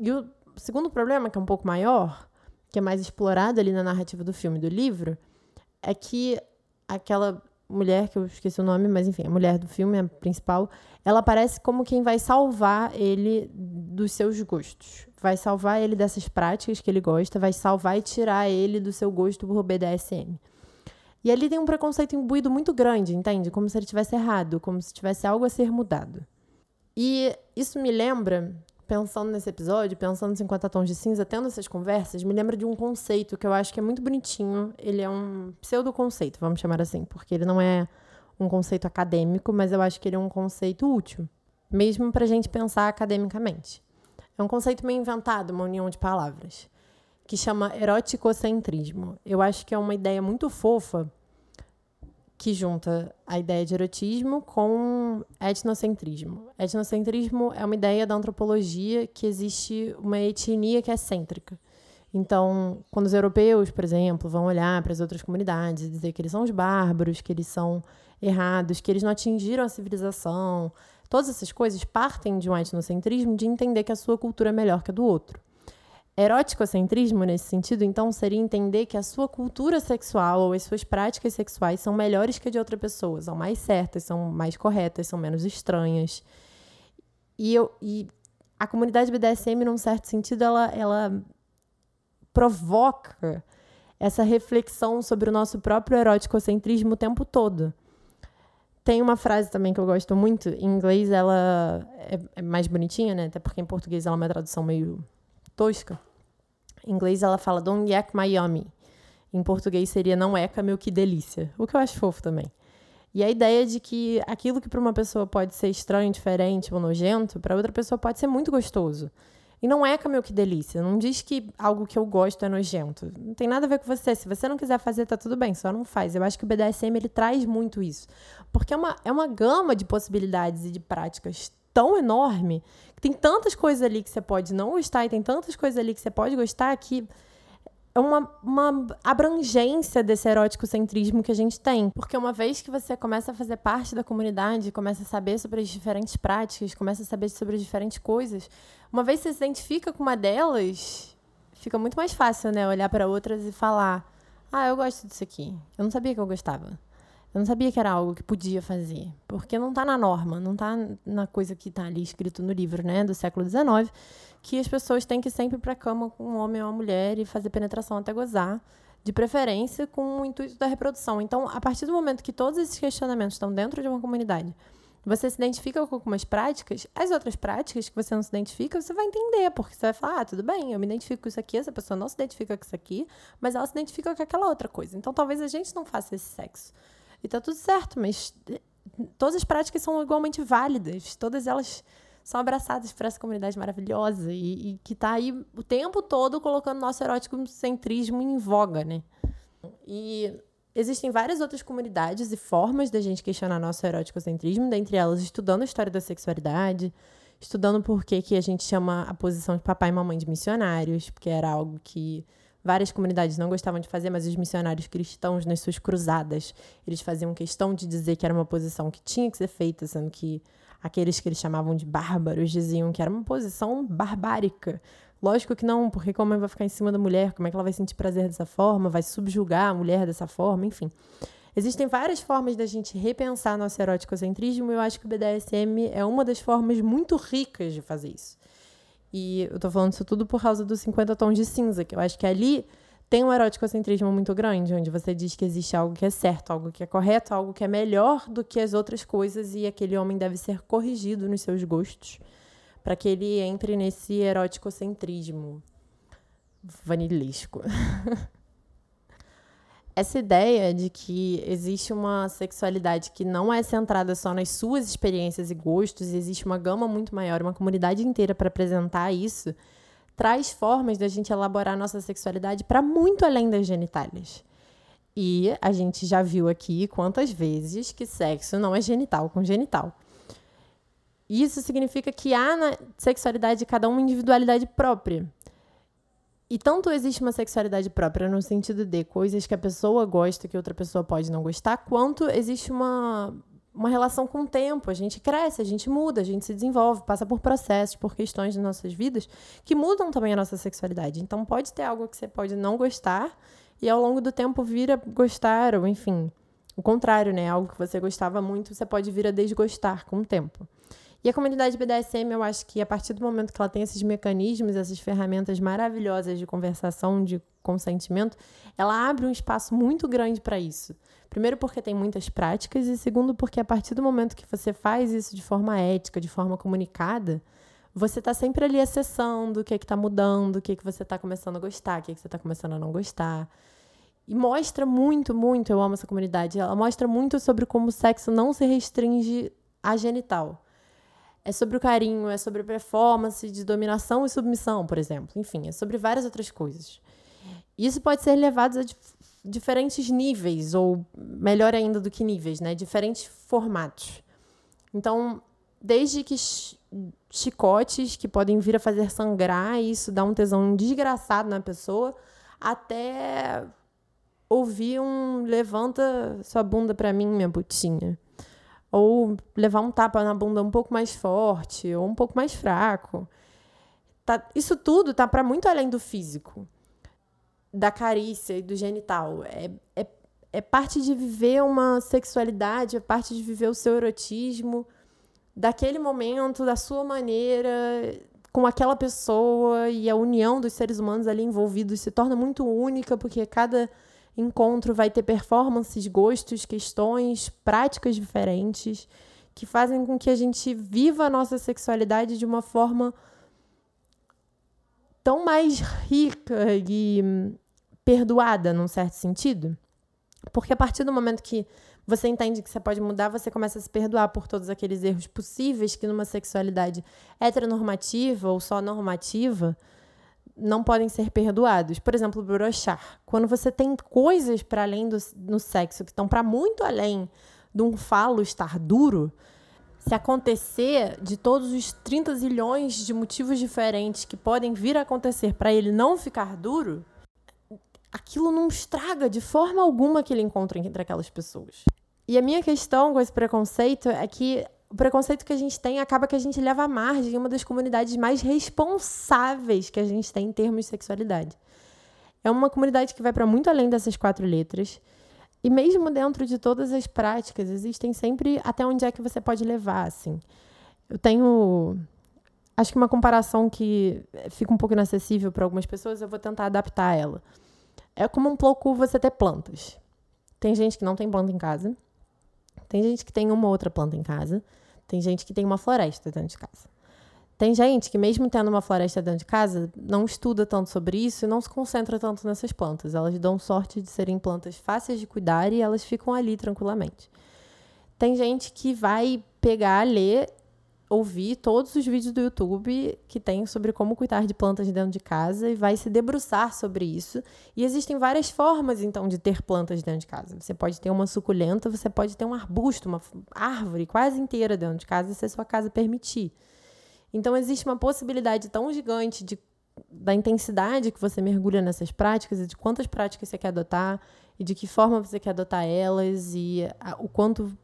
Speaker 1: E o segundo problema, que é um pouco maior, que é mais explorado ali na narrativa do filme do livro, é que aquela mulher, que eu esqueci o nome, mas enfim, a mulher do filme, a principal, ela parece como quem vai salvar ele dos seus gostos. Vai salvar ele dessas práticas que ele gosta, vai salvar e tirar ele do seu gosto por BDSM. E ali tem um preconceito imbuído muito grande, entende? Como se ele tivesse errado, como se tivesse algo a ser mudado. E isso me lembra pensando nesse episódio, pensando em 50 tons de cinza, tendo essas conversas, me lembra de um conceito que eu acho que é muito bonitinho. Ele é um pseudo-conceito, vamos chamar assim, porque ele não é um conceito acadêmico, mas eu acho que ele é um conceito útil, mesmo para a gente pensar academicamente. É um conceito meio inventado, uma união de palavras, que chama eroticocentrismo. Eu acho que é uma ideia muito fofa que junta a ideia de erotismo com etnocentrismo. Etnocentrismo é uma ideia da antropologia que existe uma etnia que é cêntrica. Então, quando os europeus, por exemplo, vão olhar para as outras comunidades e dizer que eles são os bárbaros, que eles são errados, que eles não atingiram a civilização, todas essas coisas partem de um etnocentrismo de entender que a sua cultura é melhor que a do outro. Eróticocentrismo, nesse sentido, então, seria entender que a sua cultura sexual ou as suas práticas sexuais são melhores que a de outra pessoa, são mais certas, são mais corretas, são menos estranhas. E, eu, e a comunidade BDSM, num certo sentido, ela, ela provoca essa reflexão sobre o nosso próprio eroticocentrismo o tempo todo. Tem uma frase também que eu gosto muito, em inglês ela é, é mais bonitinha, né? Até porque em português ela é uma tradução meio tosca. Em inglês ela fala Don't yak yummy. Em português seria Não eca meu que delícia. O que eu acho fofo também. E a ideia de que aquilo que para uma pessoa pode ser estranho, diferente ou nojento, para outra pessoa pode ser muito gostoso. E não é, Camil, que delícia. Não diz que algo que eu gosto é nojento. Não tem nada a ver com você. Se você não quiser fazer, tá tudo bem, só não faz. Eu acho que o BDSM ele traz muito isso. Porque é uma, é uma gama de possibilidades e de práticas tão enorme, tem tantas coisas ali que você pode não gostar e tem tantas coisas ali que você pode gostar que é uma, uma abrangência desse erótico centrismo que a gente tem. Porque uma vez que você começa a fazer parte da comunidade, começa a saber sobre as diferentes práticas, começa a saber sobre as diferentes coisas, uma vez que você se identifica com uma delas, fica muito mais fácil, né? Olhar para outras e falar: Ah, eu gosto disso aqui. Eu não sabia que eu gostava. Eu não sabia que era algo que podia fazer. Porque não está na norma, não está na coisa que está ali escrito no livro, né? Do século XIX que as pessoas têm que ir sempre para a cama com um homem ou uma mulher e fazer penetração até gozar, de preferência com o intuito da reprodução. Então, a partir do momento que todos esses questionamentos estão dentro de uma comunidade, você se identifica com algumas práticas, as outras práticas que você não se identifica, você vai entender, porque você vai falar, ah, tudo bem, eu me identifico com isso aqui, essa pessoa não se identifica com isso aqui, mas ela se identifica com aquela outra coisa. Então, talvez a gente não faça esse sexo. E tá tudo certo, mas eh, todas as práticas são igualmente válidas, todas elas são abraçadas por essa comunidade maravilhosa e, e que está aí o tempo todo colocando nosso erótico centrismo em voga, né? E existem várias outras comunidades e formas da gente questionar nosso erótico-centrismo, dentre elas estudando a história da sexualidade, estudando por que, que a gente chama a posição de papai e mamãe de missionários, porque era algo que várias comunidades não gostavam de fazer, mas os missionários cristãos, nas suas cruzadas, eles faziam questão de dizer que era uma posição que tinha que ser feita, sendo que aqueles que eles chamavam de bárbaros diziam que era uma posição barbárica. Lógico que não, porque como ela vai ficar em cima da mulher, como é que ela vai sentir prazer dessa forma, vai subjugar a mulher dessa forma, enfim. Existem várias formas da gente repensar nosso erótico-centrismo e eu acho que o BDSM é uma das formas muito ricas de fazer isso. E eu tô falando isso tudo por causa dos 50 tons de cinza, que eu acho que ali tem um erótico-centrismo muito grande, onde você diz que existe algo que é certo, algo que é correto, algo que é melhor do que as outras coisas e aquele homem deve ser corrigido nos seus gostos para que ele entre nesse erótico-centrismo vanilesco. Essa ideia de que existe uma sexualidade que não é centrada só nas suas experiências e gostos, existe uma gama muito maior, uma comunidade inteira para apresentar isso traz formas da gente elaborar nossa sexualidade para muito além das genitálias. E a gente já viu aqui quantas vezes que sexo não é genital com genital. Isso significa que há na sexualidade de cada um uma individualidade própria. E tanto existe uma sexualidade própria no sentido de coisas que a pessoa gosta que outra pessoa pode não gostar, quanto existe uma uma relação com o tempo. A gente cresce, a gente muda, a gente se desenvolve, passa por processos, por questões de nossas vidas que mudam também a nossa sexualidade. Então pode ter algo que você pode não gostar e ao longo do tempo vir a gostar, ou enfim, o contrário, né? Algo que você gostava muito, você pode vir a desgostar com o tempo. E a comunidade BDSM, eu acho que a partir do momento que ela tem esses mecanismos, essas ferramentas maravilhosas de conversação, de consentimento, ela abre um espaço muito grande para isso. Primeiro, porque tem muitas práticas, e segundo, porque a partir do momento que você faz isso de forma ética, de forma comunicada, você está sempre ali acessando o que é está mudando, o que, é que você está começando a gostar, o que, é que você está começando a não gostar. E mostra muito, muito, eu amo essa comunidade, ela mostra muito sobre como o sexo não se restringe a genital é sobre o carinho, é sobre performance de dominação e submissão, por exemplo. Enfim, é sobre várias outras coisas. Isso pode ser levado a dif diferentes níveis, ou melhor ainda do que níveis, né? Diferentes formatos. Então, desde que chicotes que podem vir a fazer sangrar, isso dá um tesão desgraçado na pessoa, até ouvir um levanta sua bunda para mim, minha putinha ou levar um tapa na bunda um pouco mais forte ou um pouco mais fraco. tá, isso tudo tá para muito além do físico, da carícia e do genital. É, é, é parte de viver uma sexualidade, é parte de viver o seu erotismo daquele momento, da sua maneira, com aquela pessoa e a união dos seres humanos ali envolvidos se torna muito única, porque cada encontro vai ter performances, gostos, questões, práticas diferentes que fazem com que a gente viva a nossa sexualidade de uma forma tão mais rica e perdoada, num certo sentido. Porque a partir do momento que você entende que você pode mudar, você começa a se perdoar por todos aqueles erros possíveis que numa sexualidade heteronormativa ou só normativa não podem ser perdoados. Por exemplo, brochar. Quando você tem coisas para além do no sexo que estão para muito além de um falo estar duro, se acontecer de todos os 30 zilhões de motivos diferentes que podem vir a acontecer para ele não ficar duro, aquilo não estraga de forma alguma aquele encontro entre aquelas pessoas. E a minha questão com esse preconceito é que o preconceito que a gente tem acaba que a gente leva à margem uma das comunidades mais responsáveis que a gente tem em termos de sexualidade. É uma comunidade que vai para muito além dessas quatro letras. E mesmo dentro de todas as práticas, existem sempre até onde é que você pode levar, assim. Eu tenho acho que uma comparação que fica um pouco inacessível para algumas pessoas, eu vou tentar adaptar ela. É como um pouco você ter plantas. Tem gente que não tem planta em casa. Tem gente que tem uma outra planta em casa. Tem gente que tem uma floresta dentro de casa. Tem gente que, mesmo tendo uma floresta dentro de casa, não estuda tanto sobre isso e não se concentra tanto nessas plantas. Elas dão sorte de serem plantas fáceis de cuidar e elas ficam ali tranquilamente. Tem gente que vai pegar, ler ouvir todos os vídeos do YouTube que tem sobre como cuidar de plantas dentro de casa e vai se debruçar sobre isso. E existem várias formas, então, de ter plantas dentro de casa. Você pode ter uma suculenta, você pode ter um arbusto, uma árvore quase inteira dentro de casa, se a sua casa permitir. Então, existe uma possibilidade tão gigante de, da intensidade que você mergulha nessas práticas e de quantas práticas você quer adotar e de que forma você quer adotar elas e a, o quanto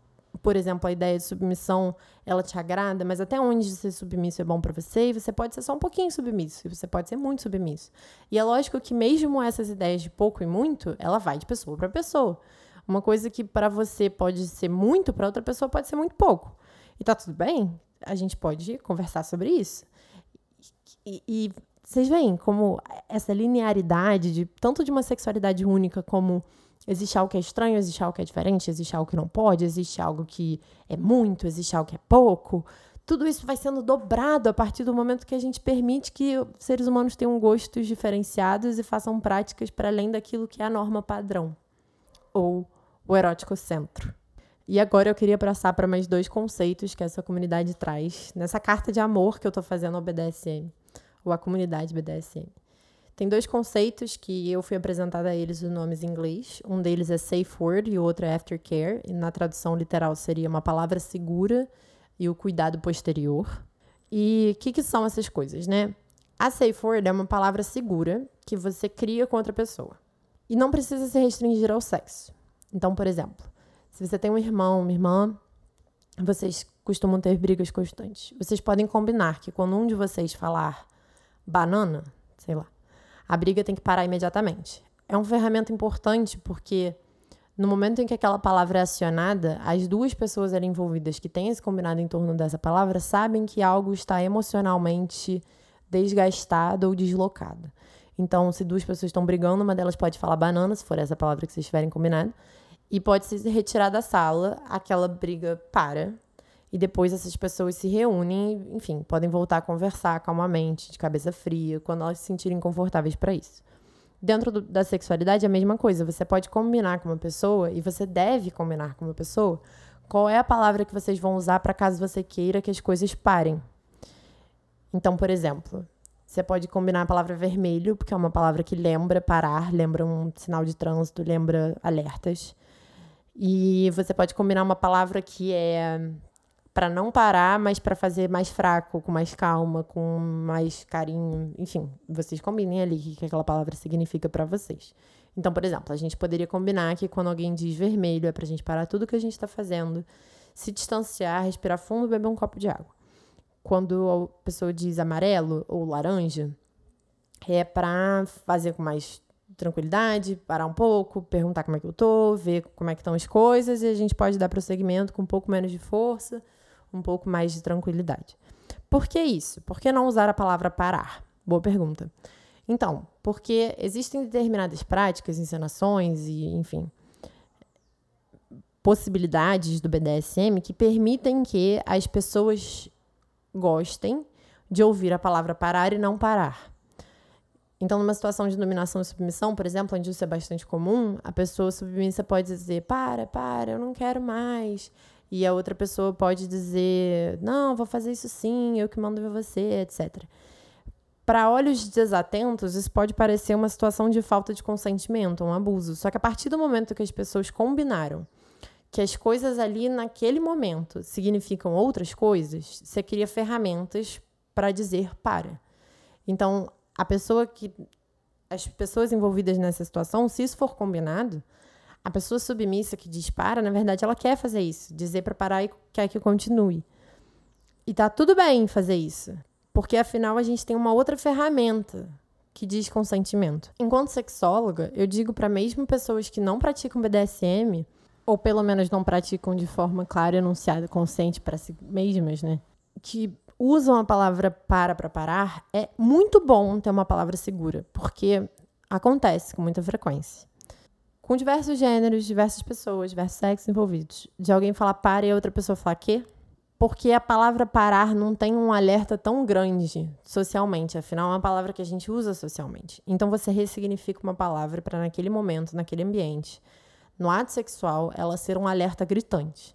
Speaker 1: por exemplo, a ideia de submissão, ela te agrada, mas até onde ser submisso é bom para você, e você pode ser só um pouquinho submisso, e você pode ser muito submisso. E é lógico que mesmo essas ideias de pouco e muito, ela vai de pessoa para pessoa. Uma coisa que para você pode ser muito, para outra pessoa pode ser muito pouco. E tá tudo bem? A gente pode conversar sobre isso. E, e vocês veem como essa linearidade de tanto de uma sexualidade única como Existe algo que é estranho, existe algo que é diferente, existe algo que não pode, existe algo que é muito, existe algo que é pouco. Tudo isso vai sendo dobrado a partir do momento que a gente permite que seres humanos tenham gostos diferenciados e façam práticas para além daquilo que é a norma padrão, ou o erótico centro. E agora eu queria passar para mais dois conceitos que essa comunidade traz nessa carta de amor que eu estou fazendo ao BDSM, ou à comunidade BDSM. Tem dois conceitos que eu fui apresentada a eles os nomes em inglês. Um deles é safe word e o outro é aftercare. E na tradução literal seria uma palavra segura e o cuidado posterior. E o que, que são essas coisas, né? A safe word é uma palavra segura que você cria com outra pessoa. E não precisa se restringir ao sexo. Então, por exemplo, se você tem um irmão, uma irmã, vocês costumam ter brigas constantes. Vocês podem combinar que quando um de vocês falar banana, sei lá, a briga tem que parar imediatamente. É uma ferramenta importante porque no momento em que aquela palavra é acionada, as duas pessoas ali envolvidas que têm esse combinado em torno dessa palavra sabem que algo está emocionalmente desgastado ou deslocado. Então, se duas pessoas estão brigando, uma delas pode falar banana, se for essa palavra que vocês tiverem combinado, e pode se retirar da sala, aquela briga para, e depois essas pessoas se reúnem, enfim, podem voltar a conversar calmamente, de cabeça fria, quando elas se sentirem confortáveis para isso. Dentro do, da sexualidade é a mesma coisa. Você pode combinar com uma pessoa e você deve combinar com uma pessoa qual é a palavra que vocês vão usar para caso você queira que as coisas parem. Então, por exemplo, você pode combinar a palavra vermelho, porque é uma palavra que lembra parar, lembra um sinal de trânsito, lembra alertas. E você pode combinar uma palavra que é para não parar, mas para fazer mais fraco, com mais calma, com mais carinho, enfim, vocês combinem ali o que aquela palavra significa para vocês. Então, por exemplo, a gente poderia combinar que quando alguém diz vermelho é para a gente parar tudo que a gente está fazendo, se distanciar, respirar fundo, beber um copo de água. quando a pessoa diz amarelo ou laranja, é para fazer com mais tranquilidade, parar um pouco, perguntar como é que eu tô, ver como é que estão as coisas e a gente pode dar prosseguimento com um pouco menos de força, um pouco mais de tranquilidade. Por que isso? Por que não usar a palavra parar? Boa pergunta. Então, porque existem determinadas práticas, encenações e, enfim, possibilidades do BDSM que permitem que as pessoas gostem de ouvir a palavra parar e não parar. Então, numa situação de dominação e submissão, por exemplo, onde isso é bastante comum, a pessoa submissa pode dizer: para, para, eu não quero mais. E a outra pessoa pode dizer: não, vou fazer isso sim, eu que mando ver você, etc. Para olhos desatentos, isso pode parecer uma situação de falta de consentimento, um abuso. Só que a partir do momento que as pessoas combinaram que as coisas ali naquele momento significam outras coisas, você cria ferramentas para dizer para. Então, a pessoa que. As pessoas envolvidas nessa situação, se isso for combinado, a pessoa submissa que dispara, na verdade, ela quer fazer isso, dizer para parar e quer que continue. E tá tudo bem fazer isso, porque afinal a gente tem uma outra ferramenta que diz consentimento. Enquanto sexóloga, eu digo para mesmo pessoas que não praticam BDSM, ou pelo menos não praticam de forma clara, enunciada, consciente para si mesmas, né? Que usam a palavra para para parar, é muito bom ter uma palavra segura, porque acontece com muita frequência. Com diversos gêneros, diversas pessoas, diversos sexos envolvidos. De alguém falar para e outra pessoa falar que? Porque a palavra parar não tem um alerta tão grande socialmente, afinal é uma palavra que a gente usa socialmente. Então você ressignifica uma palavra para naquele momento, naquele ambiente, no ato sexual, ela ser um alerta gritante.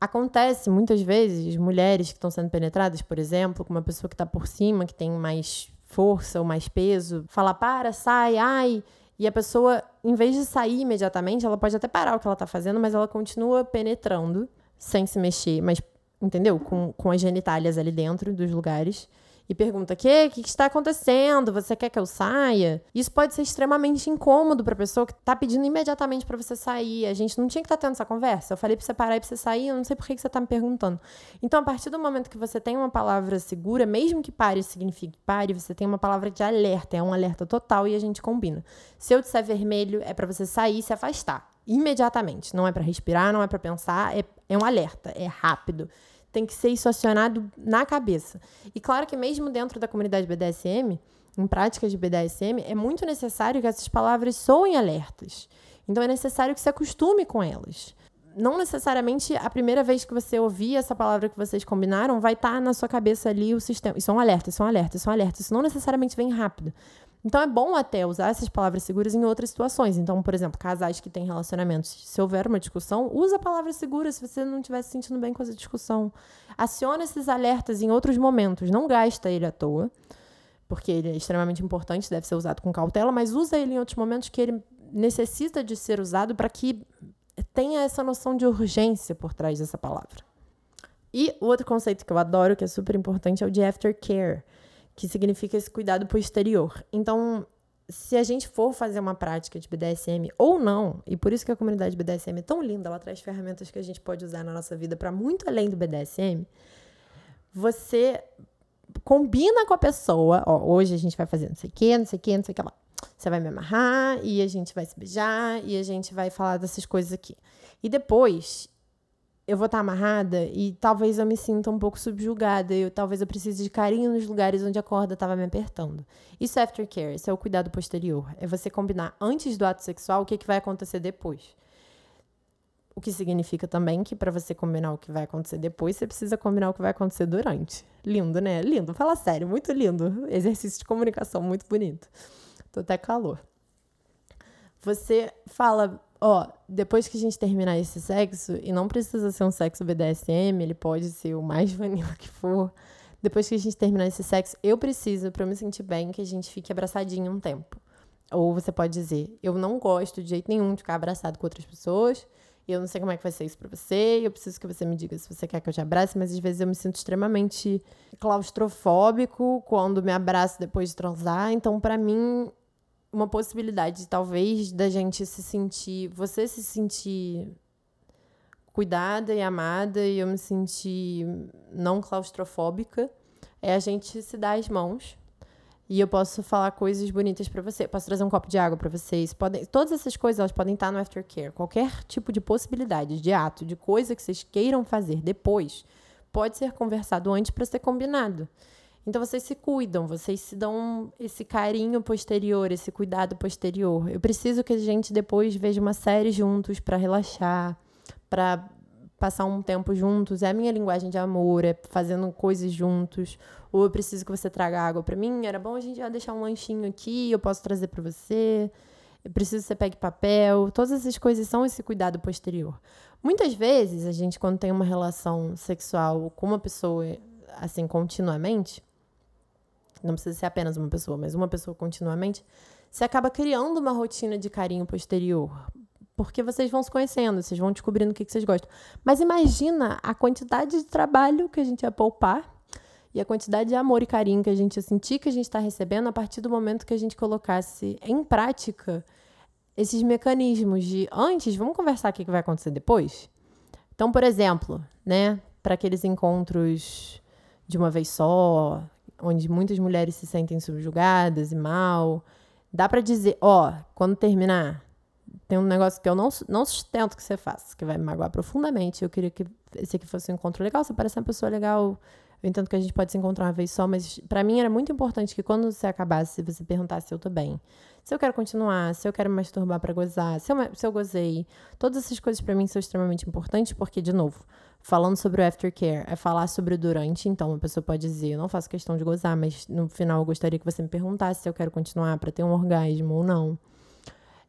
Speaker 1: Acontece muitas vezes mulheres que estão sendo penetradas, por exemplo, com uma pessoa que está por cima, que tem mais força ou mais peso, fala para, sai, ai, e a pessoa, em vez de sair imediatamente, ela pode até parar o que ela está fazendo, mas ela continua penetrando sem se mexer, mas entendeu? Com, com as genitálias ali dentro dos lugares e pergunta: "Que, que está acontecendo? Você quer que eu saia?". Isso pode ser extremamente incômodo para a pessoa que está pedindo imediatamente para você sair. A gente não tinha que estar tá tendo essa conversa. Eu falei para você parar e para você sair, eu não sei por que você está me perguntando. Então, a partir do momento que você tem uma palavra segura, mesmo que pare signifique pare, você tem uma palavra de alerta, é um alerta total e a gente combina. Se eu disser vermelho, é para você sair e se afastar imediatamente. Não é para respirar, não é para pensar, é, é um alerta, é rápido tem que ser isso acionado na cabeça. E claro que mesmo dentro da comunidade BDSM, em práticas de BDSM, é muito necessário que essas palavras soem alertas. Então é necessário que se acostume com elas. Não necessariamente a primeira vez que você ouvir essa palavra que vocês combinaram vai estar tá na sua cabeça ali o sistema. Isso é um alerta, isso é um alerta, isso é um alerta. Isso não necessariamente vem rápido. Então é bom até usar essas palavras seguras em outras situações. Então, por exemplo, casais que têm relacionamentos, se houver uma discussão, usa a palavra segura se você não estiver se sentindo bem com essa discussão. Aciona esses alertas em outros momentos, não gasta ele à toa, porque ele é extremamente importante, deve ser usado com cautela, mas usa ele em outros momentos que ele necessita de ser usado para que tenha essa noção de urgência por trás dessa palavra. E o outro conceito que eu adoro, que é super importante, é o de aftercare que significa esse cuidado posterior. Então, se a gente for fazer uma prática de BDSM ou não, e por isso que a comunidade BDSM é tão linda, ela traz ferramentas que a gente pode usar na nossa vida para muito além do BDSM, você combina com a pessoa, ó, hoje a gente vai fazer não sei o que, não sei o que, não sei o que lá. Você vai me amarrar e a gente vai se beijar e a gente vai falar dessas coisas aqui. E depois eu vou estar amarrada e talvez eu me sinta um pouco subjugada, eu talvez eu precise de carinho nos lugares onde a corda estava me apertando. Isso é aftercare, isso é o cuidado posterior. É você combinar antes do ato sexual o que, que vai acontecer depois. O que significa também que para você combinar o que vai acontecer depois, você precisa combinar o que vai acontecer durante. Lindo, né? Lindo. Fala sério, muito lindo. Exercício de comunicação muito bonito. Tô até calor. Você fala ó, depois que a gente terminar esse sexo, e não precisa ser um sexo BDSM, ele pode ser o mais vanilla que for. Depois que a gente terminar esse sexo, eu preciso, para me sentir bem, que a gente fique abraçadinho um tempo. Ou você pode dizer, eu não gosto de jeito nenhum de ficar abraçado com outras pessoas, eu não sei como é que vai ser isso pra você, eu preciso que você me diga se você quer que eu te abrace, mas às vezes eu me sinto extremamente claustrofóbico quando me abraço depois de transar, então para mim uma possibilidade, talvez, da gente se sentir. Você se sentir cuidada e amada e eu me senti não claustrofóbica é a gente se dar as mãos e eu posso falar coisas bonitas para você. Posso trazer um copo de água para vocês. Podem, todas essas coisas elas podem estar no aftercare. Qualquer tipo de possibilidade, de ato, de coisa que vocês queiram fazer depois, pode ser conversado antes para ser combinado. Então vocês se cuidam, vocês se dão esse carinho posterior, esse cuidado posterior. Eu preciso que a gente depois veja uma série juntos para relaxar, para passar um tempo juntos. É a minha linguagem de amor, é fazendo coisas juntos. Ou eu preciso que você traga água para mim. Era bom a gente já deixar um lanchinho aqui, eu posso trazer para você. Eu preciso que você pegue papel. Todas essas coisas são esse cuidado posterior. Muitas vezes, a gente, quando tem uma relação sexual com uma pessoa, assim, continuamente, não precisa ser apenas uma pessoa, mas uma pessoa continuamente, você acaba criando uma rotina de carinho posterior. Porque vocês vão se conhecendo, vocês vão descobrindo o que, vocês gostam. Mas imagina a quantidade de trabalho que a gente ia poupar e a quantidade de amor e carinho que a gente ia sentir que a gente está recebendo a partir do momento que a gente colocasse em prática esses mecanismos de antes, vamos conversar o que vai acontecer depois? Então, por exemplo, né, para aqueles encontros de uma vez só, onde muitas mulheres se sentem subjugadas e mal. Dá para dizer, ó, quando terminar, tem um negócio que eu não, não sustento que você faça, que vai me magoar profundamente. Eu queria que esse aqui fosse um encontro legal, você parece uma pessoa legal. Eu entendo que a gente pode se encontrar uma vez só, mas para mim era muito importante que quando você acabasse, você perguntasse se eu tô bem. Se eu quero continuar, se eu quero me masturbar para gozar, se eu, se eu gozei. Todas essas coisas para mim são extremamente importantes, porque, de novo, falando sobre o aftercare, é falar sobre o durante. Então, uma pessoa pode dizer, eu não faço questão de gozar, mas no final eu gostaria que você me perguntasse se eu quero continuar para ter um orgasmo ou não.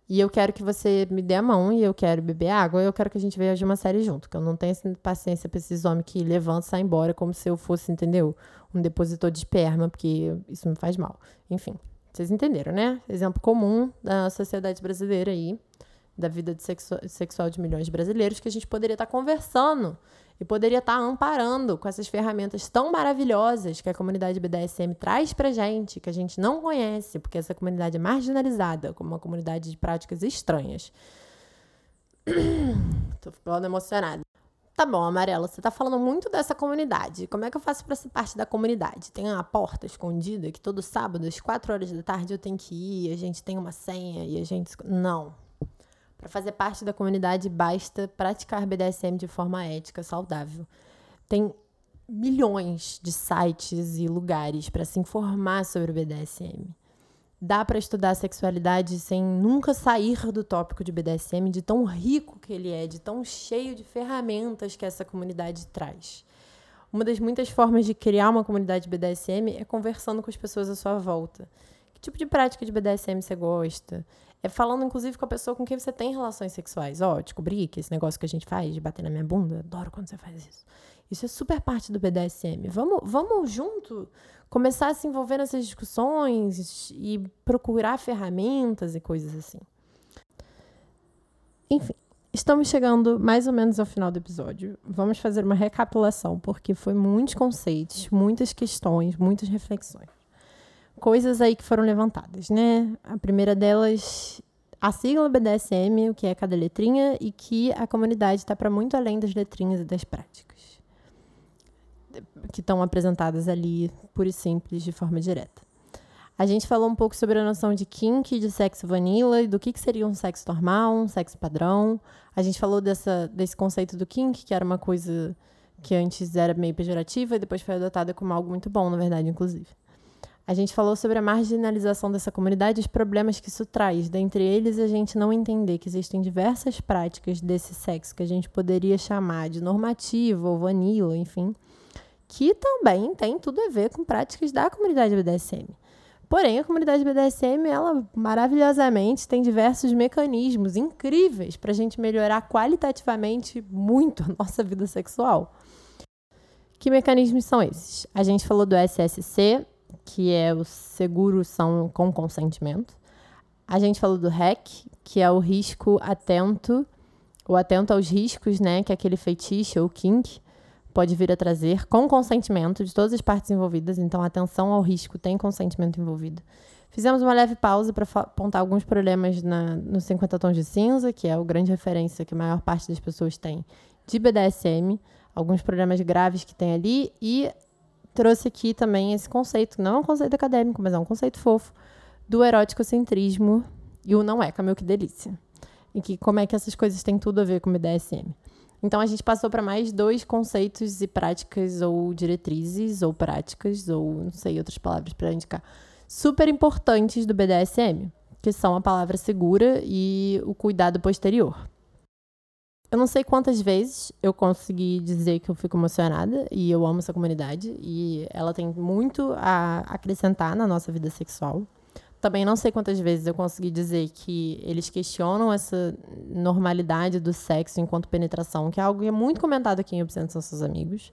Speaker 1: E eu quero que você me dê a mão e eu quero beber água, eu quero que a gente veja uma série junto, que eu não tenho paciência pra esses homens que levantam e saem embora como se eu fosse, entendeu? Um depositor de esperma, porque isso me faz mal. Enfim, vocês entenderam, né? Exemplo comum da sociedade brasileira aí, da vida de sexo sexual de milhões de brasileiros, que a gente poderia estar tá conversando e poderia estar tá amparando com essas ferramentas tão maravilhosas que a comunidade BDSM traz pra gente, que a gente não conhece, porque essa comunidade é marginalizada como uma comunidade de práticas estranhas. Tô ficando emocionada. Tá bom, Amarela, você tá falando muito dessa comunidade. Como é que eu faço para ser parte da comunidade? Tem uma porta escondida que todo sábado, às 4 horas da tarde, eu tenho que ir, a gente tem uma senha e a gente. Não. Para fazer parte da comunidade, basta praticar BDSM de forma ética, saudável. Tem milhões de sites e lugares para se informar sobre o BDSM. Dá para estudar sexualidade sem nunca sair do tópico de BDSM, de tão rico que ele é, de tão cheio de ferramentas que essa comunidade traz. Uma das muitas formas de criar uma comunidade BDSM é conversando com as pessoas à sua volta. Que tipo de prática de BDSM você gosta? É falando, inclusive, com a pessoa com quem você tem relações sexuais. Ó, oh, descobri que esse negócio que a gente faz de bater na minha bunda, adoro quando você faz isso. Isso é super parte do BDSM. Vamos, vamos junto começar a se envolver nessas discussões e procurar ferramentas e coisas assim. Enfim, estamos chegando mais ou menos ao final do episódio. Vamos fazer uma recapitulação, porque foi muitos conceitos, muitas questões, muitas reflexões coisas aí que foram levantadas, né? A primeira delas, a sigla BDSM, o que é cada letrinha, e que a comunidade está para muito além das letrinhas e das práticas que estão apresentadas ali, pura e simples, de forma direta. A gente falou um pouco sobre a noção de kink, de sexo vanilla e do que, que seria um sexo normal, um sexo padrão. A gente falou dessa, desse conceito do kink, que era uma coisa que antes era meio pejorativa e depois foi adotada como algo muito bom, na verdade, inclusive. A gente falou sobre a marginalização dessa comunidade e os problemas que isso traz. Dentre eles, a gente não entender que existem diversas práticas desse sexo que a gente poderia chamar de normativo ou vanilla, enfim, que também tem tudo a ver com práticas da comunidade BDSM. Porém, a comunidade BDSM, ela maravilhosamente tem diversos mecanismos incríveis para a gente melhorar qualitativamente muito a nossa vida sexual. Que mecanismos são esses? A gente falou do SSC, que é o seguro são com consentimento. A gente falou do REC, que é o risco atento, o atento aos riscos, né, que aquele feitiço ou kink pode vir a trazer com consentimento de todas as partes envolvidas. Então, atenção ao risco tem consentimento envolvido. Fizemos uma leve pausa para apontar alguns problemas na, no 50 tons de cinza, que é a grande referência que a maior parte das pessoas tem de BDSM, alguns problemas graves que tem ali e trouxe aqui também esse conceito, não é um conceito acadêmico, mas é um conceito fofo, do erótico-centrismo e o não é, Camil, que delícia. E que como é que essas coisas têm tudo a ver com o BDSM. Então a gente passou para mais dois conceitos e práticas ou diretrizes ou práticas ou não sei outras palavras para indicar super importantes do BDSM, que são a palavra segura e o cuidado posterior. Eu não sei quantas vezes eu consegui dizer que eu fico emocionada e eu amo essa comunidade e ela tem muito a acrescentar na nossa vida sexual. Também não sei quantas vezes eu consegui dizer que eles questionam essa normalidade do sexo enquanto penetração, que é algo que é muito comentado aqui em Obsessão Seus Amigos.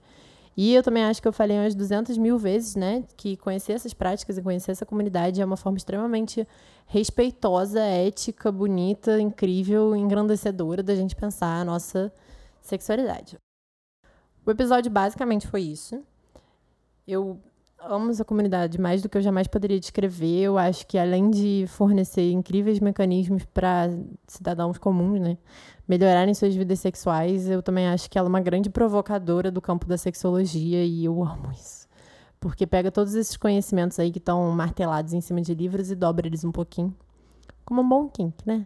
Speaker 1: E eu também acho que eu falei umas 200 mil vezes, né, que conhecer essas práticas e conhecer essa comunidade é uma forma extremamente respeitosa, ética, bonita, incrível, engrandecedora da gente pensar a nossa sexualidade. O episódio basicamente foi isso. Eu amo essa comunidade mais do que eu jamais poderia descrever. Eu acho que além de fornecer incríveis mecanismos para cidadãos comuns, né, melhorarem suas vidas sexuais, eu também acho que ela é uma grande provocadora do campo da sexologia e eu amo isso. Porque pega todos esses conhecimentos aí que estão martelados em cima de livros e dobra eles um pouquinho. Como um bom kink, né?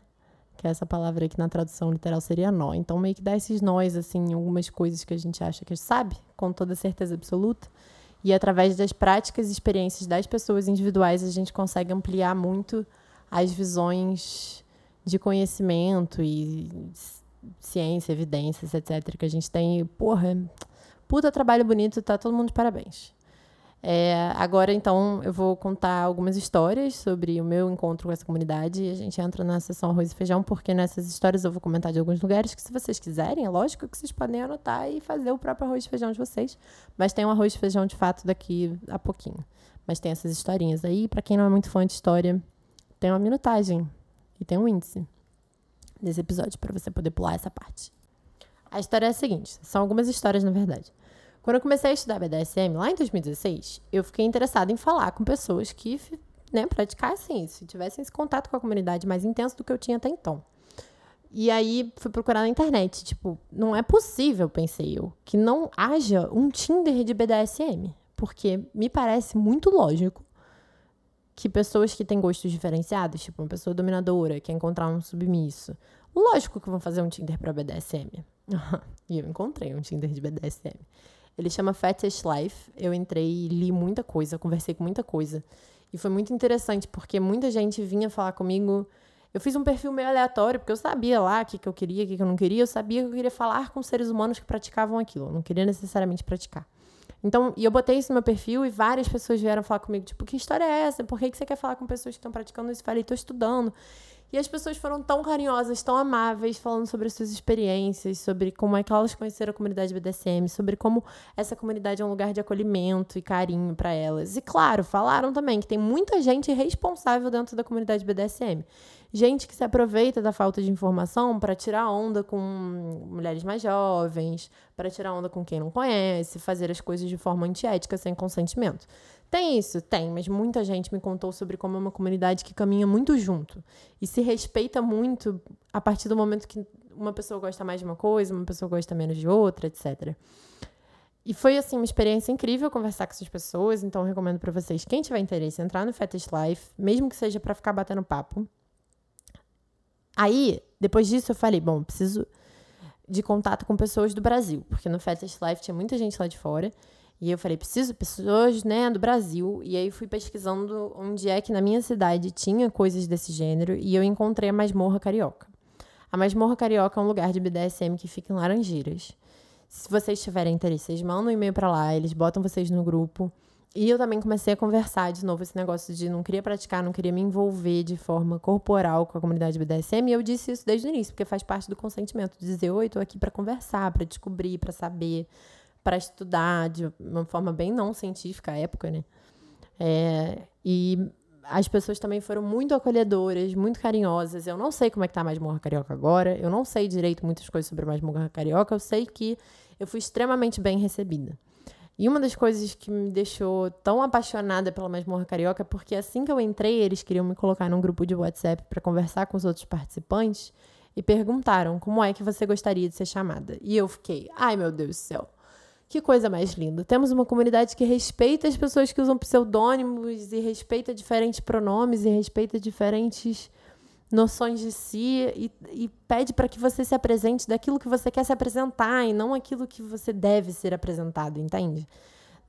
Speaker 1: Que é essa palavra que na tradução literal seria nó. Então meio que dá esses nós, assim, algumas coisas que a gente acha que sabe, com toda certeza absoluta. E através das práticas e experiências das pessoas individuais, a gente consegue ampliar muito as visões de conhecimento e ciência, evidências, etc. que a gente tem. Porra, puta trabalho bonito, tá todo mundo de parabéns. É, agora, então, eu vou contar algumas histórias sobre o meu encontro com essa comunidade e a gente entra na sessão arroz e feijão, porque nessas histórias eu vou comentar de alguns lugares que, se vocês quiserem, é lógico que vocês podem anotar e fazer o próprio arroz e feijão de vocês. Mas tem um arroz e feijão de fato daqui a pouquinho. Mas tem essas historinhas aí. para quem não é muito fã de história, tem uma minutagem e tem um índice nesse episódio para você poder pular essa parte. A história é a seguinte: são algumas histórias, na verdade. Quando eu comecei a estudar BDSM, lá em 2016, eu fiquei interessada em falar com pessoas que né, praticassem isso, tivessem esse contato com a comunidade mais intenso do que eu tinha até então. E aí fui procurar na internet, tipo, não é possível, pensei eu, que não haja um Tinder de BDSM, porque me parece muito lógico que pessoas que têm gostos diferenciados, tipo uma pessoa dominadora, quer encontrar um submisso, lógico que vão fazer um Tinder para BDSM. e eu encontrei um Tinder de BDSM. Ele chama Fetish Life. Eu entrei e li muita coisa, conversei com muita coisa. E foi muito interessante, porque muita gente vinha falar comigo. Eu fiz um perfil meio aleatório, porque eu sabia lá o que, que eu queria, o que, que eu não queria. Eu sabia que eu queria falar com seres humanos que praticavam aquilo. Eu não queria necessariamente praticar. Então, e eu botei isso no meu perfil e várias pessoas vieram falar comigo, tipo, que história é essa? Por que, que você quer falar com pessoas que estão praticando isso? Falei, tô estudando. E as pessoas foram tão carinhosas, tão amáveis, falando sobre as suas experiências, sobre como é que elas conheceram a comunidade BDSM, sobre como essa comunidade é um lugar de acolhimento e carinho para elas. E claro, falaram também que tem muita gente responsável dentro da comunidade BDSM. Gente que se aproveita da falta de informação para tirar onda com mulheres mais jovens, para tirar onda com quem não conhece, fazer as coisas de forma antiética sem consentimento. Tem isso? Tem, mas muita gente me contou sobre como é uma comunidade que caminha muito junto e se respeita muito a partir do momento que uma pessoa gosta mais de uma coisa, uma pessoa gosta menos de outra, etc. E foi assim uma experiência incrível conversar com essas pessoas, então recomendo para vocês, quem tiver interesse, entrar no Fetish Life, mesmo que seja para ficar batendo papo. Aí, depois disso eu falei, bom, preciso de contato com pessoas do Brasil, porque no Fetish Life tinha muita gente lá de fora. E eu falei, preciso pessoas, né, do Brasil. E aí fui pesquisando onde é que na minha cidade tinha coisas desse gênero e eu encontrei a Masmorra Carioca. A Masmorra Carioca é um lugar de BDSM que fica em Laranjeiras. Se vocês tiverem interesse, vocês mandam um e-mail para lá, eles botam vocês no grupo. E eu também comecei a conversar de novo esse negócio de não queria praticar, não queria me envolver de forma corporal com a comunidade BDSM. E eu disse isso desde o início, porque faz parte do consentimento. Dizer, oi, tô aqui para conversar, para descobrir, para saber para estudar de uma forma bem não científica à época, né? É, e as pessoas também foram muito acolhedoras, muito carinhosas. Eu não sei como é que tá a Masmorra Carioca agora. Eu não sei direito muitas coisas sobre a Masmorra Carioca. Eu sei que eu fui extremamente bem recebida. E uma das coisas que me deixou tão apaixonada pela Masmorra Carioca é porque assim que eu entrei, eles queriam me colocar num grupo de WhatsApp para conversar com os outros participantes. e perguntaram como é que você gostaria de ser chamada. E eu fiquei, ai meu Deus do céu. Que coisa mais linda. Temos uma comunidade que respeita as pessoas que usam pseudônimos e respeita diferentes pronomes e respeita diferentes noções de si e, e pede para que você se apresente daquilo que você quer se apresentar e não aquilo que você deve ser apresentado, entende?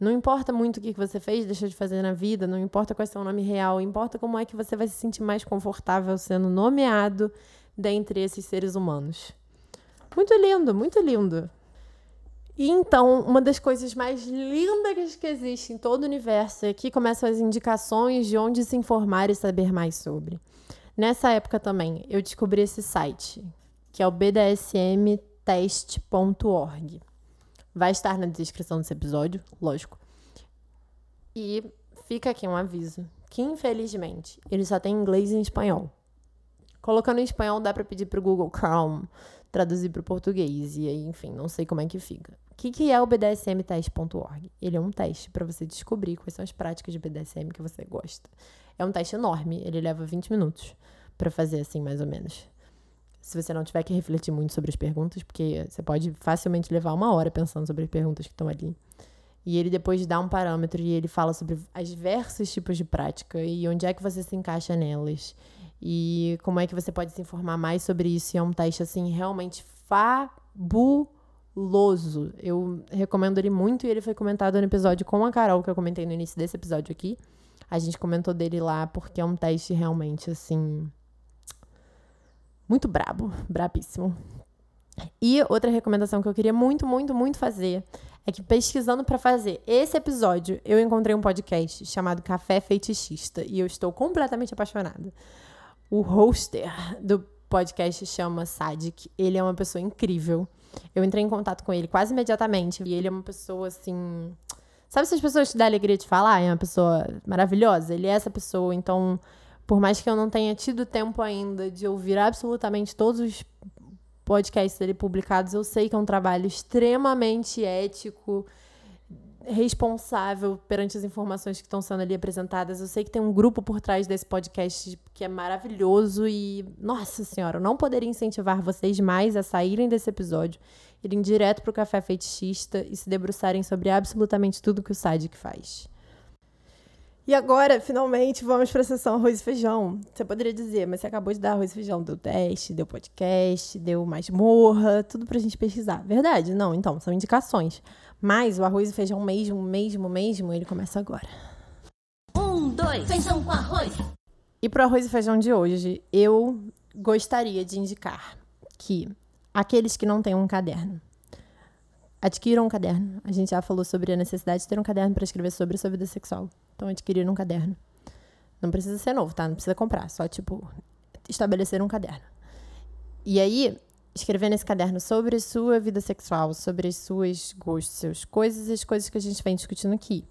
Speaker 1: Não importa muito o que você fez, deixou de fazer na vida, não importa qual é o seu nome real, importa como é que você vai se sentir mais confortável sendo nomeado dentre esses seres humanos. Muito lindo, muito lindo. E então, uma das coisas mais lindas que existe em todo o universo, é aqui começam as indicações de onde se informar e saber mais sobre. Nessa época também, eu descobri esse site, que é o bdsmtest.org. Vai estar na descrição desse episódio, lógico. E fica aqui um aviso, que infelizmente ele só tem inglês e espanhol. Colocando em espanhol dá para pedir para o Google Chrome traduzir para o português e aí, enfim, não sei como é que fica. O que, que é o BDSMtest.org? Ele é um teste para você descobrir quais são as práticas de BDSM que você gosta. É um teste enorme, ele leva 20 minutos para fazer assim, mais ou menos se você não tiver que refletir muito sobre as perguntas, porque você pode facilmente levar uma hora pensando sobre as perguntas que estão ali. E ele depois dá um parâmetro e ele fala sobre as diversos tipos de prática e onde é que você se encaixa nelas. E como é que você pode se informar mais sobre isso. E é um teste, assim, realmente fabuloso. Eu recomendo ele muito e ele foi comentado no episódio com a Carol, que eu comentei no início desse episódio aqui. A gente comentou dele lá porque é um teste realmente, assim, muito brabo, brabíssimo. E outra recomendação que eu queria muito, muito, muito fazer é que pesquisando para fazer esse episódio, eu encontrei um podcast chamado Café Feitiçista e eu estou completamente apaixonada. O hoster do podcast chama Sadik. Ele é uma pessoa incrível. Eu entrei em contato com ele quase imediatamente e ele é uma pessoa assim. Sabe essas pessoas que dá alegria de falar? É uma pessoa maravilhosa. Ele é essa pessoa, então por mais que eu não tenha tido tempo ainda de ouvir absolutamente todos os podcasts dele publicados, eu sei que é um trabalho extremamente ético, responsável perante as informações que estão sendo ali apresentadas. Eu sei que tem um grupo por trás desse podcast que é maravilhoso e, nossa senhora, eu não poderia incentivar vocês mais a saírem desse episódio, irem direto para o Café Fetichista e se debruçarem sobre absolutamente tudo que o Sadik faz. E agora, finalmente, vamos para a sessão arroz e feijão. Você poderia dizer, mas você acabou de dar arroz e feijão, deu teste, deu podcast, deu masmorra, tudo para a gente pesquisar. Verdade? Não, então, são indicações. Mas o arroz e feijão mesmo, mesmo, mesmo, ele começa agora.
Speaker 3: Um, dois, feijão com arroz.
Speaker 1: E para o arroz e feijão de hoje, eu gostaria de indicar que aqueles que não têm um caderno, adquiram um caderno. A gente já falou sobre a necessidade de ter um caderno para escrever sobre a sua vida sexual. Então, adquirir um caderno. Não precisa ser novo, tá? Não precisa comprar. Só, tipo, estabelecer um caderno. E aí, escrever nesse caderno sobre sua vida sexual, sobre as suas gostos, seus coisas as coisas que a gente vem discutindo aqui.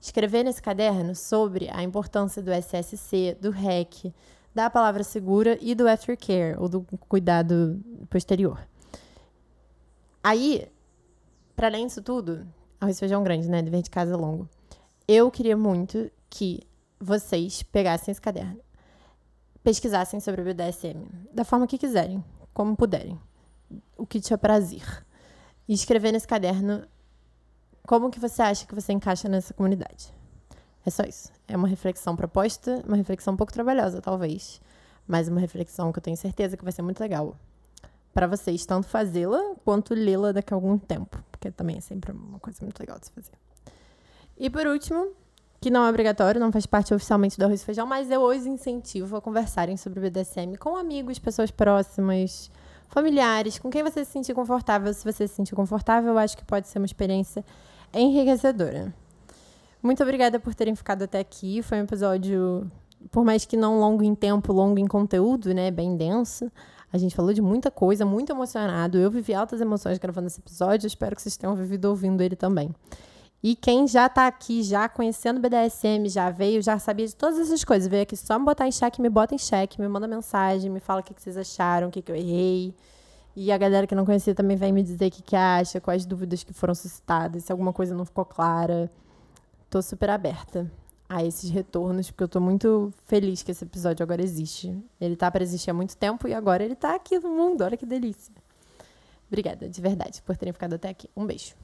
Speaker 1: Escrever nesse caderno sobre a importância do SSC, do REC, da palavra segura e do aftercare, ou do cuidado posterior. Aí, para além disso tudo, arroz feijão grande, né? Dever de casa longo eu queria muito que vocês pegassem esse caderno, pesquisassem sobre o BDSM, da forma que quiserem, como puderem, o que te prazer, e escrever nesse caderno como que você acha que você encaixa nessa comunidade. É só isso. É uma reflexão proposta, uma reflexão um pouco trabalhosa, talvez, mas uma reflexão que eu tenho certeza que vai ser muito legal para vocês, tanto fazê-la quanto lê-la daqui a algum tempo, porque também é sempre uma coisa muito legal de se fazer. E por último, que não é obrigatório, não faz parte oficialmente do arroz e feijão, mas eu os incentivo a conversarem sobre o BDSM com amigos, pessoas próximas, familiares, com quem você se sentir confortável. Se você se sentir confortável, eu acho que pode ser uma experiência enriquecedora. Muito obrigada por terem ficado até aqui. Foi um episódio, por mais que não longo em tempo, longo em conteúdo, né? Bem denso. A gente falou de muita coisa, muito emocionado. Eu vivi altas emoções gravando esse episódio. Espero que vocês tenham vivido ouvindo ele também. E quem já está aqui, já conhecendo BDSM, já veio, já sabia de todas essas coisas, veio aqui só me botar em xeque, me bota em xeque, me manda mensagem, me fala o que, vocês acharam, o que, que eu errei. E a galera que não conhecia também vem me dizer o que, que acha, quais dúvidas que foram suscitadas, se alguma coisa não ficou clara. Tô super aberta a esses retornos, porque eu tô muito feliz que esse episódio agora existe. Ele tá para existir há muito tempo e agora ele tá aqui no mundo. Olha que delícia. Obrigada, de verdade, por terem ficado até aqui. Um beijo.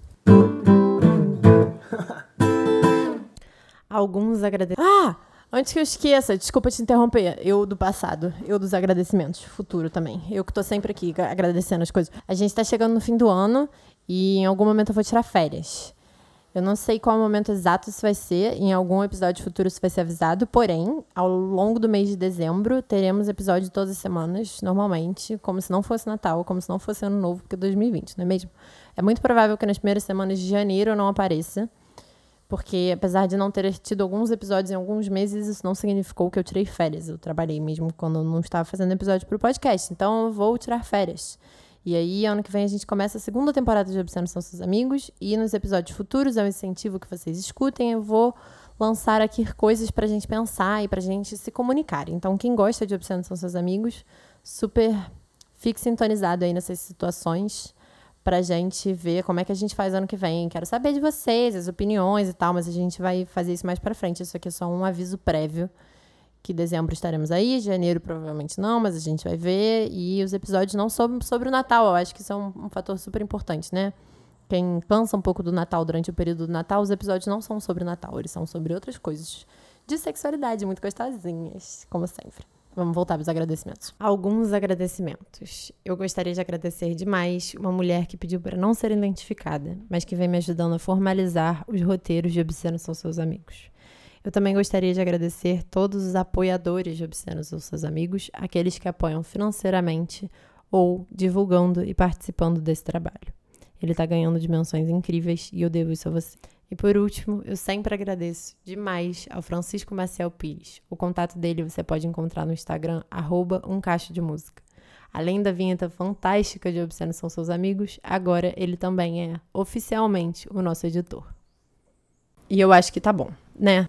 Speaker 1: Alguns agradecimentos. Ah! Antes que eu esqueça, desculpa te interromper, eu do passado, eu dos agradecimentos, futuro também. Eu que tô sempre aqui agradecendo as coisas. A gente tá chegando no fim do ano e em algum momento eu vou tirar férias. Eu não sei qual momento exato isso vai ser, em algum episódio futuro isso vai ser avisado, porém, ao longo do mês de dezembro, teremos episódio todas as semanas, normalmente, como se não fosse Natal, como se não fosse Ano Novo, porque é 2020, não é mesmo? É muito provável que nas primeiras semanas de janeiro eu não apareça. Porque apesar de não ter tido alguns episódios em alguns meses, isso não significou que eu tirei férias. Eu trabalhei mesmo quando não estava fazendo episódio para o podcast. Então eu vou tirar férias. E aí, ano que vem, a gente começa a segunda temporada de Obscenos São Seus Amigos. E nos episódios futuros, é um incentivo que vocês escutem. Eu vou lançar aqui coisas para a gente pensar e para a gente se comunicar. Então, quem gosta de Obscenos São Seus Amigos, super fique sintonizado aí nessas situações pra gente ver como é que a gente faz ano que vem. Quero saber de vocês, as opiniões e tal, mas a gente vai fazer isso mais pra frente. Isso aqui é só um aviso prévio. Que dezembro estaremos aí, janeiro provavelmente não, mas a gente vai ver. E os episódios não sobre, sobre o Natal, eu acho que isso é um, um fator super importante, né? Quem cansa um pouco do Natal durante o período do Natal, os episódios não são sobre o Natal, eles são sobre outras coisas de sexualidade, muito gostosinhas, como sempre. Vamos voltar para os agradecimentos. Alguns agradecimentos. Eu gostaria de agradecer demais uma mulher que pediu para não ser identificada, mas que vem me ajudando a formalizar os roteiros de Obscenos São Seus Amigos. Eu também gostaria de agradecer todos os apoiadores de Obscenos São Seus Amigos, aqueles que apoiam financeiramente ou divulgando e participando desse trabalho. Ele está ganhando dimensões incríveis e eu devo isso a você. E por último, eu sempre agradeço demais ao Francisco Maciel Pires. O contato dele você pode encontrar no Instagram, arroba um de música. Além da vinheta fantástica de Obscenos São Seus Amigos, agora ele também é, oficialmente, o nosso editor. E eu acho que tá bom, né?